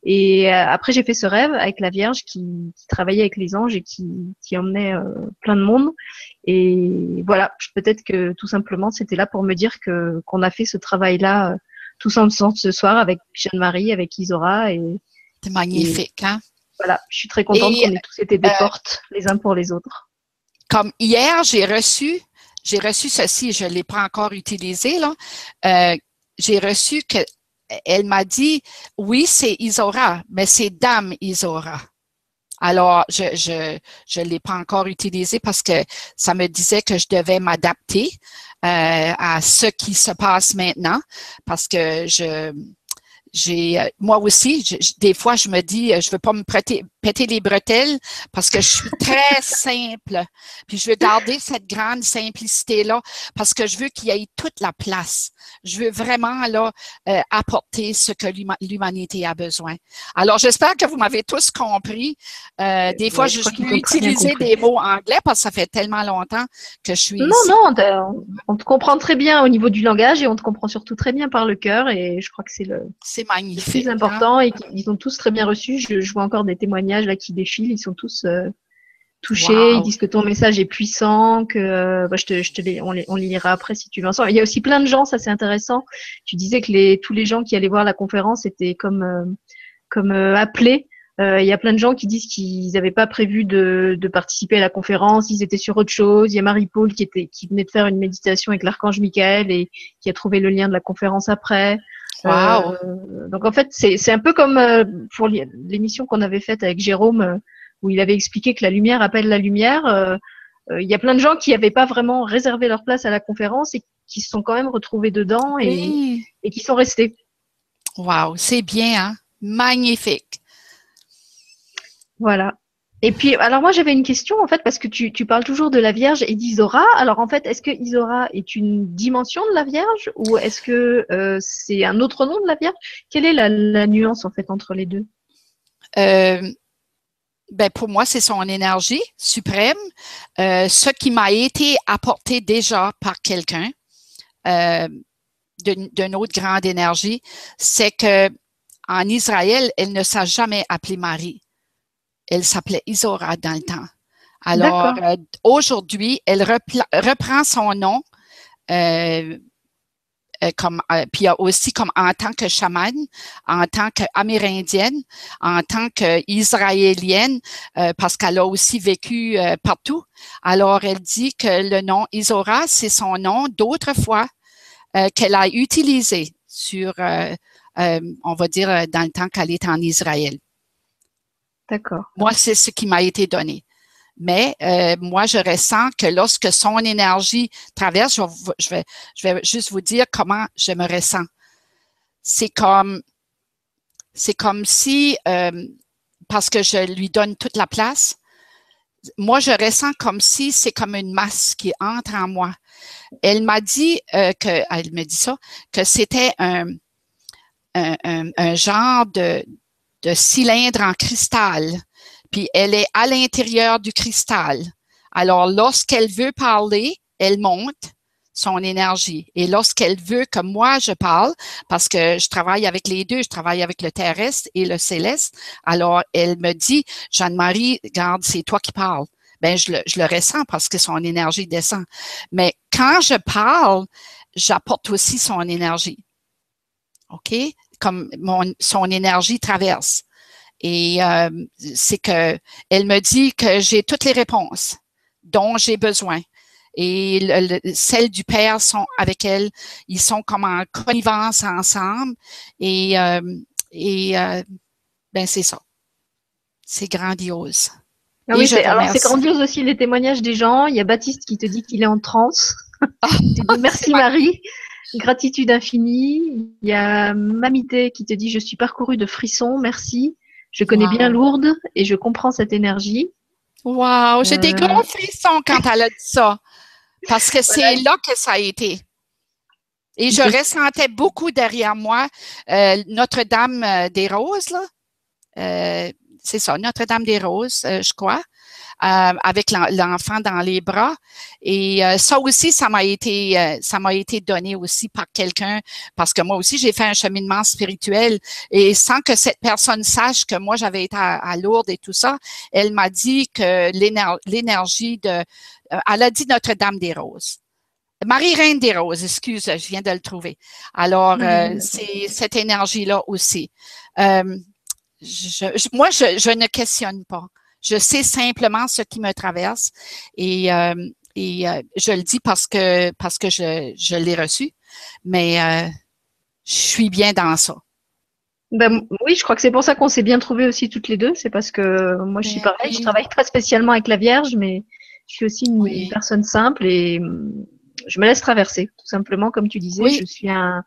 Et euh, après, j'ai fait ce rêve avec la Vierge qui, qui travaillait avec les anges et qui, qui emmenait euh, plein de monde. Et voilà, peut-être que tout simplement, c'était là pour me dire que qu'on a fait ce travail-là euh, tous ensemble ce soir avec Jeanne-Marie, avec Isora. Et, C'est magnifique, hein? Voilà, je suis très contente qu'on ait tous été des portes les uns pour les autres. Comme hier, j'ai reçu, j'ai reçu ceci, je ne l'ai pas encore utilisé, là. Euh, j'ai reçu que elle m'a dit, oui, c'est Isora, mais c'est Dame Isora. Alors, je je je l'ai pas encore utilisé parce que ça me disait que je devais m'adapter euh, à ce qui se passe maintenant parce que je j'ai euh, moi aussi, des fois, je me dis, euh, je veux pas me prêter, péter les bretelles parce que je suis très simple. Puis je veux garder cette grande simplicité-là parce que je veux qu'il y ait toute la place. Je veux vraiment là euh, apporter ce que l'humanité a besoin. Alors, j'espère que vous m'avez tous compris. des fois, je, je peux utiliser des mots anglais parce que ça fait tellement longtemps que je suis Non, non, on te comprend très bien au niveau du langage et on te comprend surtout très bien par le cœur et je crois que c'est le c'est magnifique. C'est important et ils ont tous très bien reçu. Je, vois encore des témoignages là qui défilent. Ils sont tous euh, touchés. Ils disent que ton message est puissant, que euh, bah, je te, je te les, on, les, on les lira après si tu veux. Il y a aussi plein de gens, ça c'est intéressant. Tu disais que les, tous les gens qui allaient voir la conférence étaient comme, euh, comme appelés. Il y a plein de gens qui disent qu'ils n'avaient pas prévu de, de, participer à la conférence, ils étaient sur autre chose. Il y a Marie-Paul qui, était, qui venait de faire une méditation avec l'archange Michael et qui a trouvé le lien de la conférence après. Wow. Euh, donc en fait, c'est un peu comme euh, pour l'émission qu'on avait faite avec Jérôme, euh, où il avait expliqué que la lumière appelle la lumière. Il y a plein de gens qui n'avaient pas vraiment réservé leur place à la conférence et qui se sont quand même retrouvés dedans et, et qui sont restés. Wow, c'est bien, hein? Magnifique. Voilà. Et puis, alors moi j'avais une question en fait parce que tu, tu parles toujours de la Vierge et d'Isora. Alors en fait, est-ce que Isora est une dimension de la Vierge ou est-ce que euh, c'est un autre nom de la Vierge? Quelle est la, nuance en fait entre les deux? Euh, ben pour moi, c'est son énergie suprême, euh, ce qui m'a été apporté déjà par quelqu'un d'une autre grande énergie, c'est que en Israël, elle ne s'est jamais appelée Marie elle s'appelait Isora dans le temps. Alors, euh, aujourd'hui, elle reprend son nom euh, euh, comme, puis aussi comme en tant que chamane, en tant qu'amérindienne, en tant qu'israélienne, parce qu'elle a aussi vécu partout. Alors, elle dit que le nom Isora, c'est son nom d'autrefois qu'elle a utilisé sur, on va dire, dans le temps qu'elle est en Israël. D'accord. Moi, c'est ce qui m'a été donné. Mais euh, moi, je ressens que lorsque son énergie traverse, je, vais, je vais juste vous dire comment je me ressens. C'est comme, c'est comme si, euh, parce que je lui donne toute la place, moi, je ressens comme si c'est comme une masse qui entre en moi. Elle m'a dit euh, que, elle me dit ça, que c'était un, un, un genre de, de cylindre en cristal, puis elle est à l'intérieur du cristal. Alors, lorsqu'elle veut parler, elle monte son énergie. Et lorsqu'elle veut que moi je parle, parce que je travaille avec les deux, je travaille avec le terrestre et le céleste, alors elle me dit, Jeanne-Marie, garde, c'est toi qui parles. Ben, je le, je le ressens parce que son énergie descend. Mais quand je parle, j'apporte aussi son énergie. OK? Comme mon, son énergie traverse. Et euh, c'est que elle me dit que j'ai toutes les réponses dont j'ai besoin. Et le, celles du Père sont avec elle. Ils sont comme en connivence ensemble. Et, euh, et euh, ben c'est ça. C'est grandiose. Ah oui, alors c'est grandiose aussi les témoignages des gens. Il y a Baptiste qui te dit qu'il est en transe. merci Marie. Gratitude infinie. Il y a Mamité qui te dit Je suis parcouru de frissons, merci. Je connais bien Lourdes et je comprends cette énergie. Waouh, j'ai des euh, gros frissons quand elle a dit ça. Parce que c'est là que ça a été. Et je ressentais beaucoup derrière moi euh, Notre-Dame euh, des Roses, là. c'est ça, Notre-Dame des Roses, je crois. Avec l'enfant dans les bras. Et ça aussi, ça m'a été, ça m'a été donné aussi par quelqu'un, parce que moi aussi, j'ai fait un cheminement spirituel et sans que cette personne sache que moi, j'avais été à, Lourdes et tout ça, elle m'a dit que l'énergie de, elle a dit Notre-Dame des Roses. Marie-Reine des Roses, excuse, je viens de le trouver. Alors, euh, c'est cette énergie-là aussi. Euh, moi, je, ne questionne pas. Je sais simplement ce qui me traverse et, euh, et je le dis parce que parce que je, je l'ai reçu, mais je suis bien dans ça. Ben, oui, je crois que c'est pour ça qu'on s'est bien trouvés aussi toutes les deux. C'est parce que moi, je suis ben pareil. Je travaille pas spécialement avec la Vierge, mais je suis aussi une personne simple et je me laisse traverser, tout simplement, comme tu disais. Je suis un,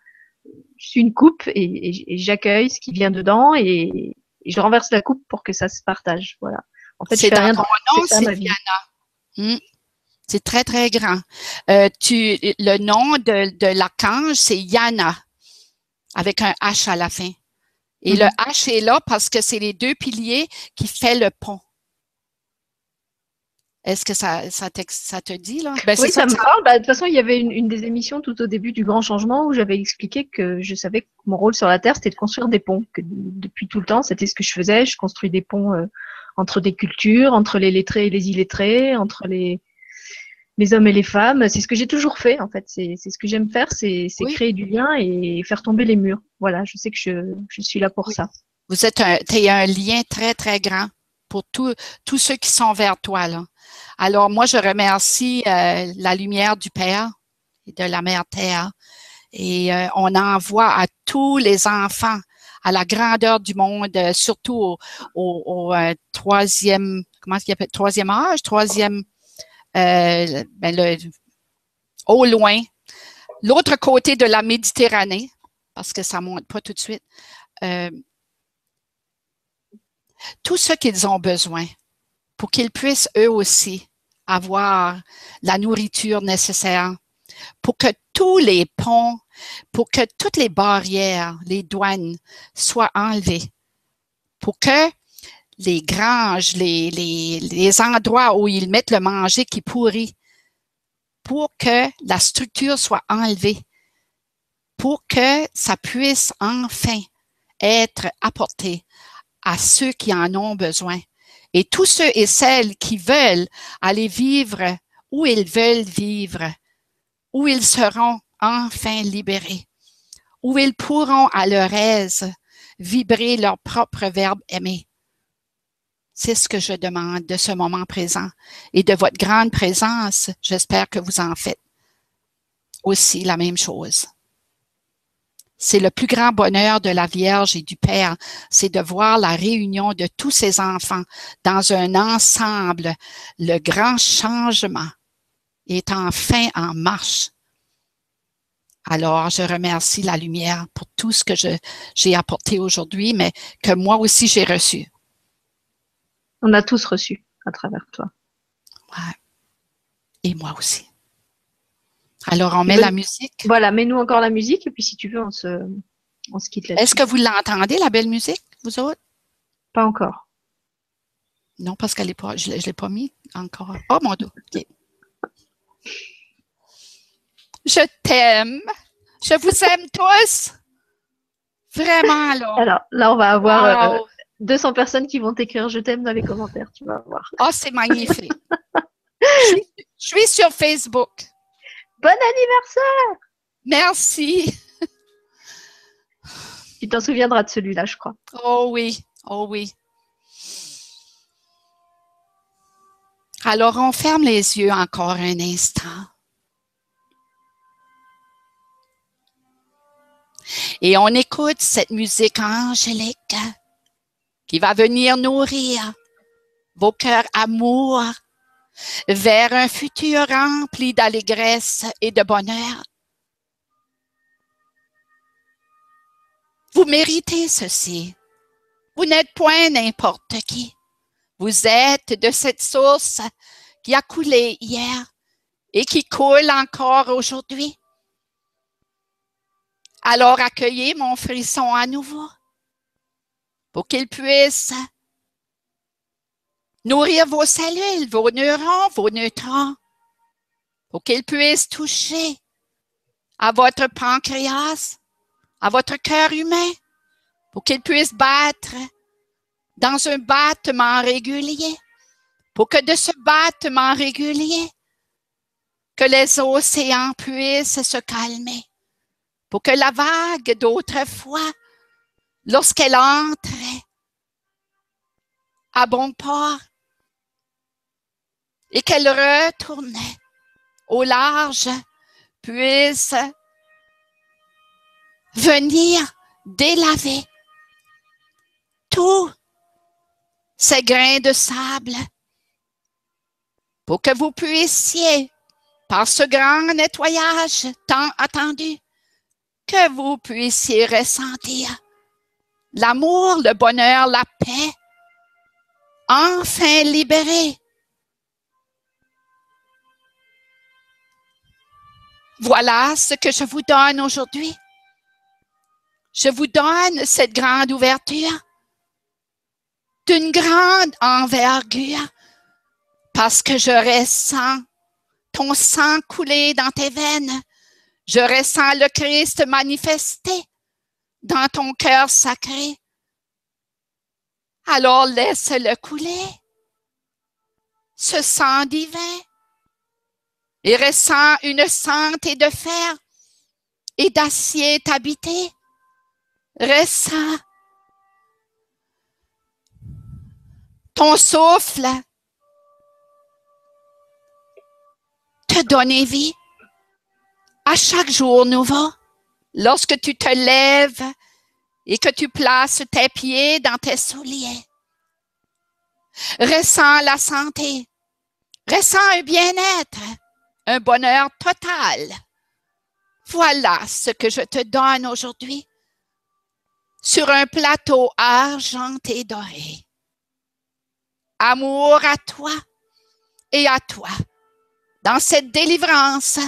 je suis une coupe et, j'accueille ce qui vient dedans et, je renverse la coupe pour que ça se partage. Voilà. En fait, c'est rien nom, c'est Yana. Hmm. C'est très, très grand. Euh, tu, le nom de, de l'archange, c'est Yana, avec un H à la fin. Et le mm-hmm. H est là parce que c'est les deux piliers qui fait le pont. Est-ce que ça, ça, te dit, là? Ben, oui, ça, me parle. Ben, de toute façon, il y avait une, des émissions tout au début du Grand Changement où j'avais expliqué que je savais que mon rôle sur la Terre, c'était de construire des ponts. Que depuis tout le temps, c'était ce que je faisais. Je construis des ponts euh, entre des cultures, entre les lettrés et les illettrés, entre les, les hommes et les femmes. C'est ce que j'ai toujours fait, en fait. C'est ce que j'aime faire, c'est créer du lien et faire tomber les murs. Voilà, je sais que je, je suis là pour ça. Vous êtes un, un lien très, très grand pour tous ceux qui sont vers toi, là. Alors, moi, je remercie euh, la lumière du Père et de la Mère Terre. Et euh, on envoie à tous les enfants à la grandeur du monde, euh, surtout au, troisième, comment est-ce appelle, troisième âge, troisième, ben le, au loin, l'autre côté de la Méditerranée, parce que ça monte pas tout de suite. tout ce qu'ils ont besoin pour qu'ils puissent eux aussi avoir la nourriture nécessaire, pour que tous les ponts, pour que toutes les barrières, les douanes soient enlevées, pour que les granges, les, endroits où ils mettent le manger qui pourrit, pour que la structure soit enlevée, pour que ça puisse enfin être apporté à ceux qui en ont besoin. Et tous ceux et celles qui veulent aller vivre où ils veulent vivre, où ils seront enfin libérés, où ils pourront à leur aise vibrer leur propre verbe aimer. C'est ce que je demande de ce moment présent et de votre grande présence. J'espère que vous en faites aussi la même chose. C'est le plus grand bonheur de la Vierge et du Père, c'est de voir la réunion de tous ses enfants dans un ensemble. Le grand changement est enfin en marche. Alors, je remercie la lumière pour tout ce que j'ai apporté aujourd'hui, mais que moi aussi j'ai reçu. On a tous reçu à travers toi. Ouais. Et moi aussi. Alors, on met la musique. Voilà, mets-nous encore la musique et puis si tu veux, on se, on se quitte là Est-ce que vous l'entendez, la belle musique, vous autres? Pas encore. Non, parce qu'elle est pas, je ne l'ai pas mis encore. Oh mon Dieu. Je t'aime. Je vous aime tous. Vraiment, là. Alors, là, on va avoir 200 euh, personnes qui vont t'écrire Je t'aime dans les commentaires, tu vas voir. Oh, c'est magnifique. je suis sur Facebook. Bon anniversaire Merci Tu t'en souviendras de celui-là, je crois. Oh oui, oh oui. Alors, on ferme les yeux encore un instant. Et on écoute cette musique angélique qui va venir nourrir vos cœurs amour vers un futur rempli d'allégresse et de bonheur. Vous méritez ceci. Vous n'êtes point n'importe qui. Vous êtes de cette source qui a coulé hier et qui coule encore aujourd'hui. Alors accueillez mon frisson à nouveau pour qu'il puisse nourrir vos cellules, vos neurones, vos neutrons, pour qu'ils puissent toucher à votre pancréas, à votre cœur humain, pour qu'ils puissent battre dans un battement régulier, pour que de ce battement régulier, que les océans puissent se calmer, pour que la vague d'autrefois, lorsqu'elle entrait à bon port et qu'elle retournait au large, puisse venir délaver tous ces grains de sable pour que vous puissiez, par ce grand nettoyage tant attendu, que vous puissiez ressentir l'amour, le bonheur, la paix, enfin libéré. Voilà ce que je vous donne aujourd'hui. Je vous donne cette grande ouverture d'une grande envergure parce que je ressens ton sang couler dans tes veines. Je ressens le Christ manifesté dans ton cœur sacré. Alors laisse-le couler, ce sang divin, et ressens une santé de fer et d'acier habité. Ressens ton souffle te donner vie à chaque jour nouveau. Lorsque tu te lèves et que tu places tes pieds dans tes souliers, ressens la santé, ressens un bien-être, un bonheur total. Voilà ce que je te donne aujourd'hui sur un plateau argenté doré. Amour à toi et à toi dans cette délivrance,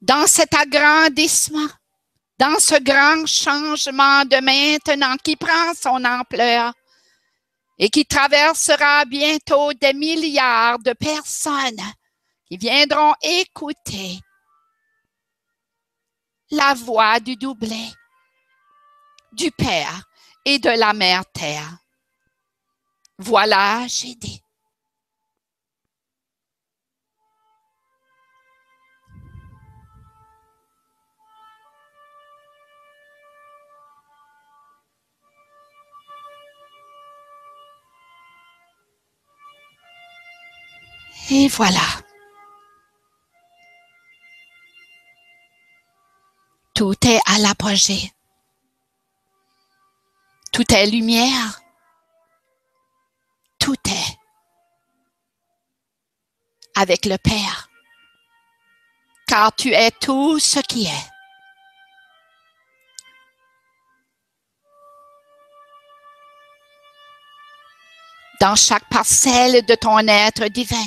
dans cet agrandissement, dans ce grand changement de maintenant qui prend son ampleur et qui traversera bientôt des milliards de personnes qui viendront écouter la voix du doublé, du Père et de la Mère Terre. Voilà, j'ai dit. Et voilà. Tout est à l'apogée. Tout est lumière. Tout est avec le Père. Car tu es tout ce qui est. Dans chaque parcelle de ton être divin,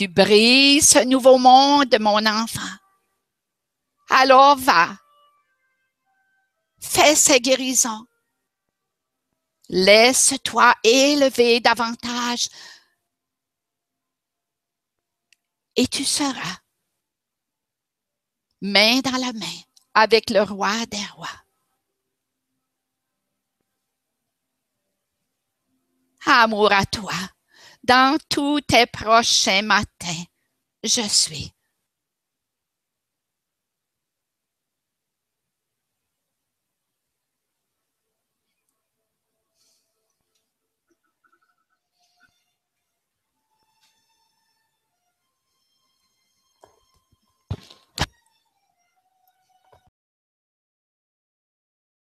tu brises ce nouveau monde, mon enfant. Alors va. Fais ces guérisons. Laisse-toi élever davantage et tu seras main dans la main avec le roi des rois. Amour à toi dans tous tes prochains matins. Je suis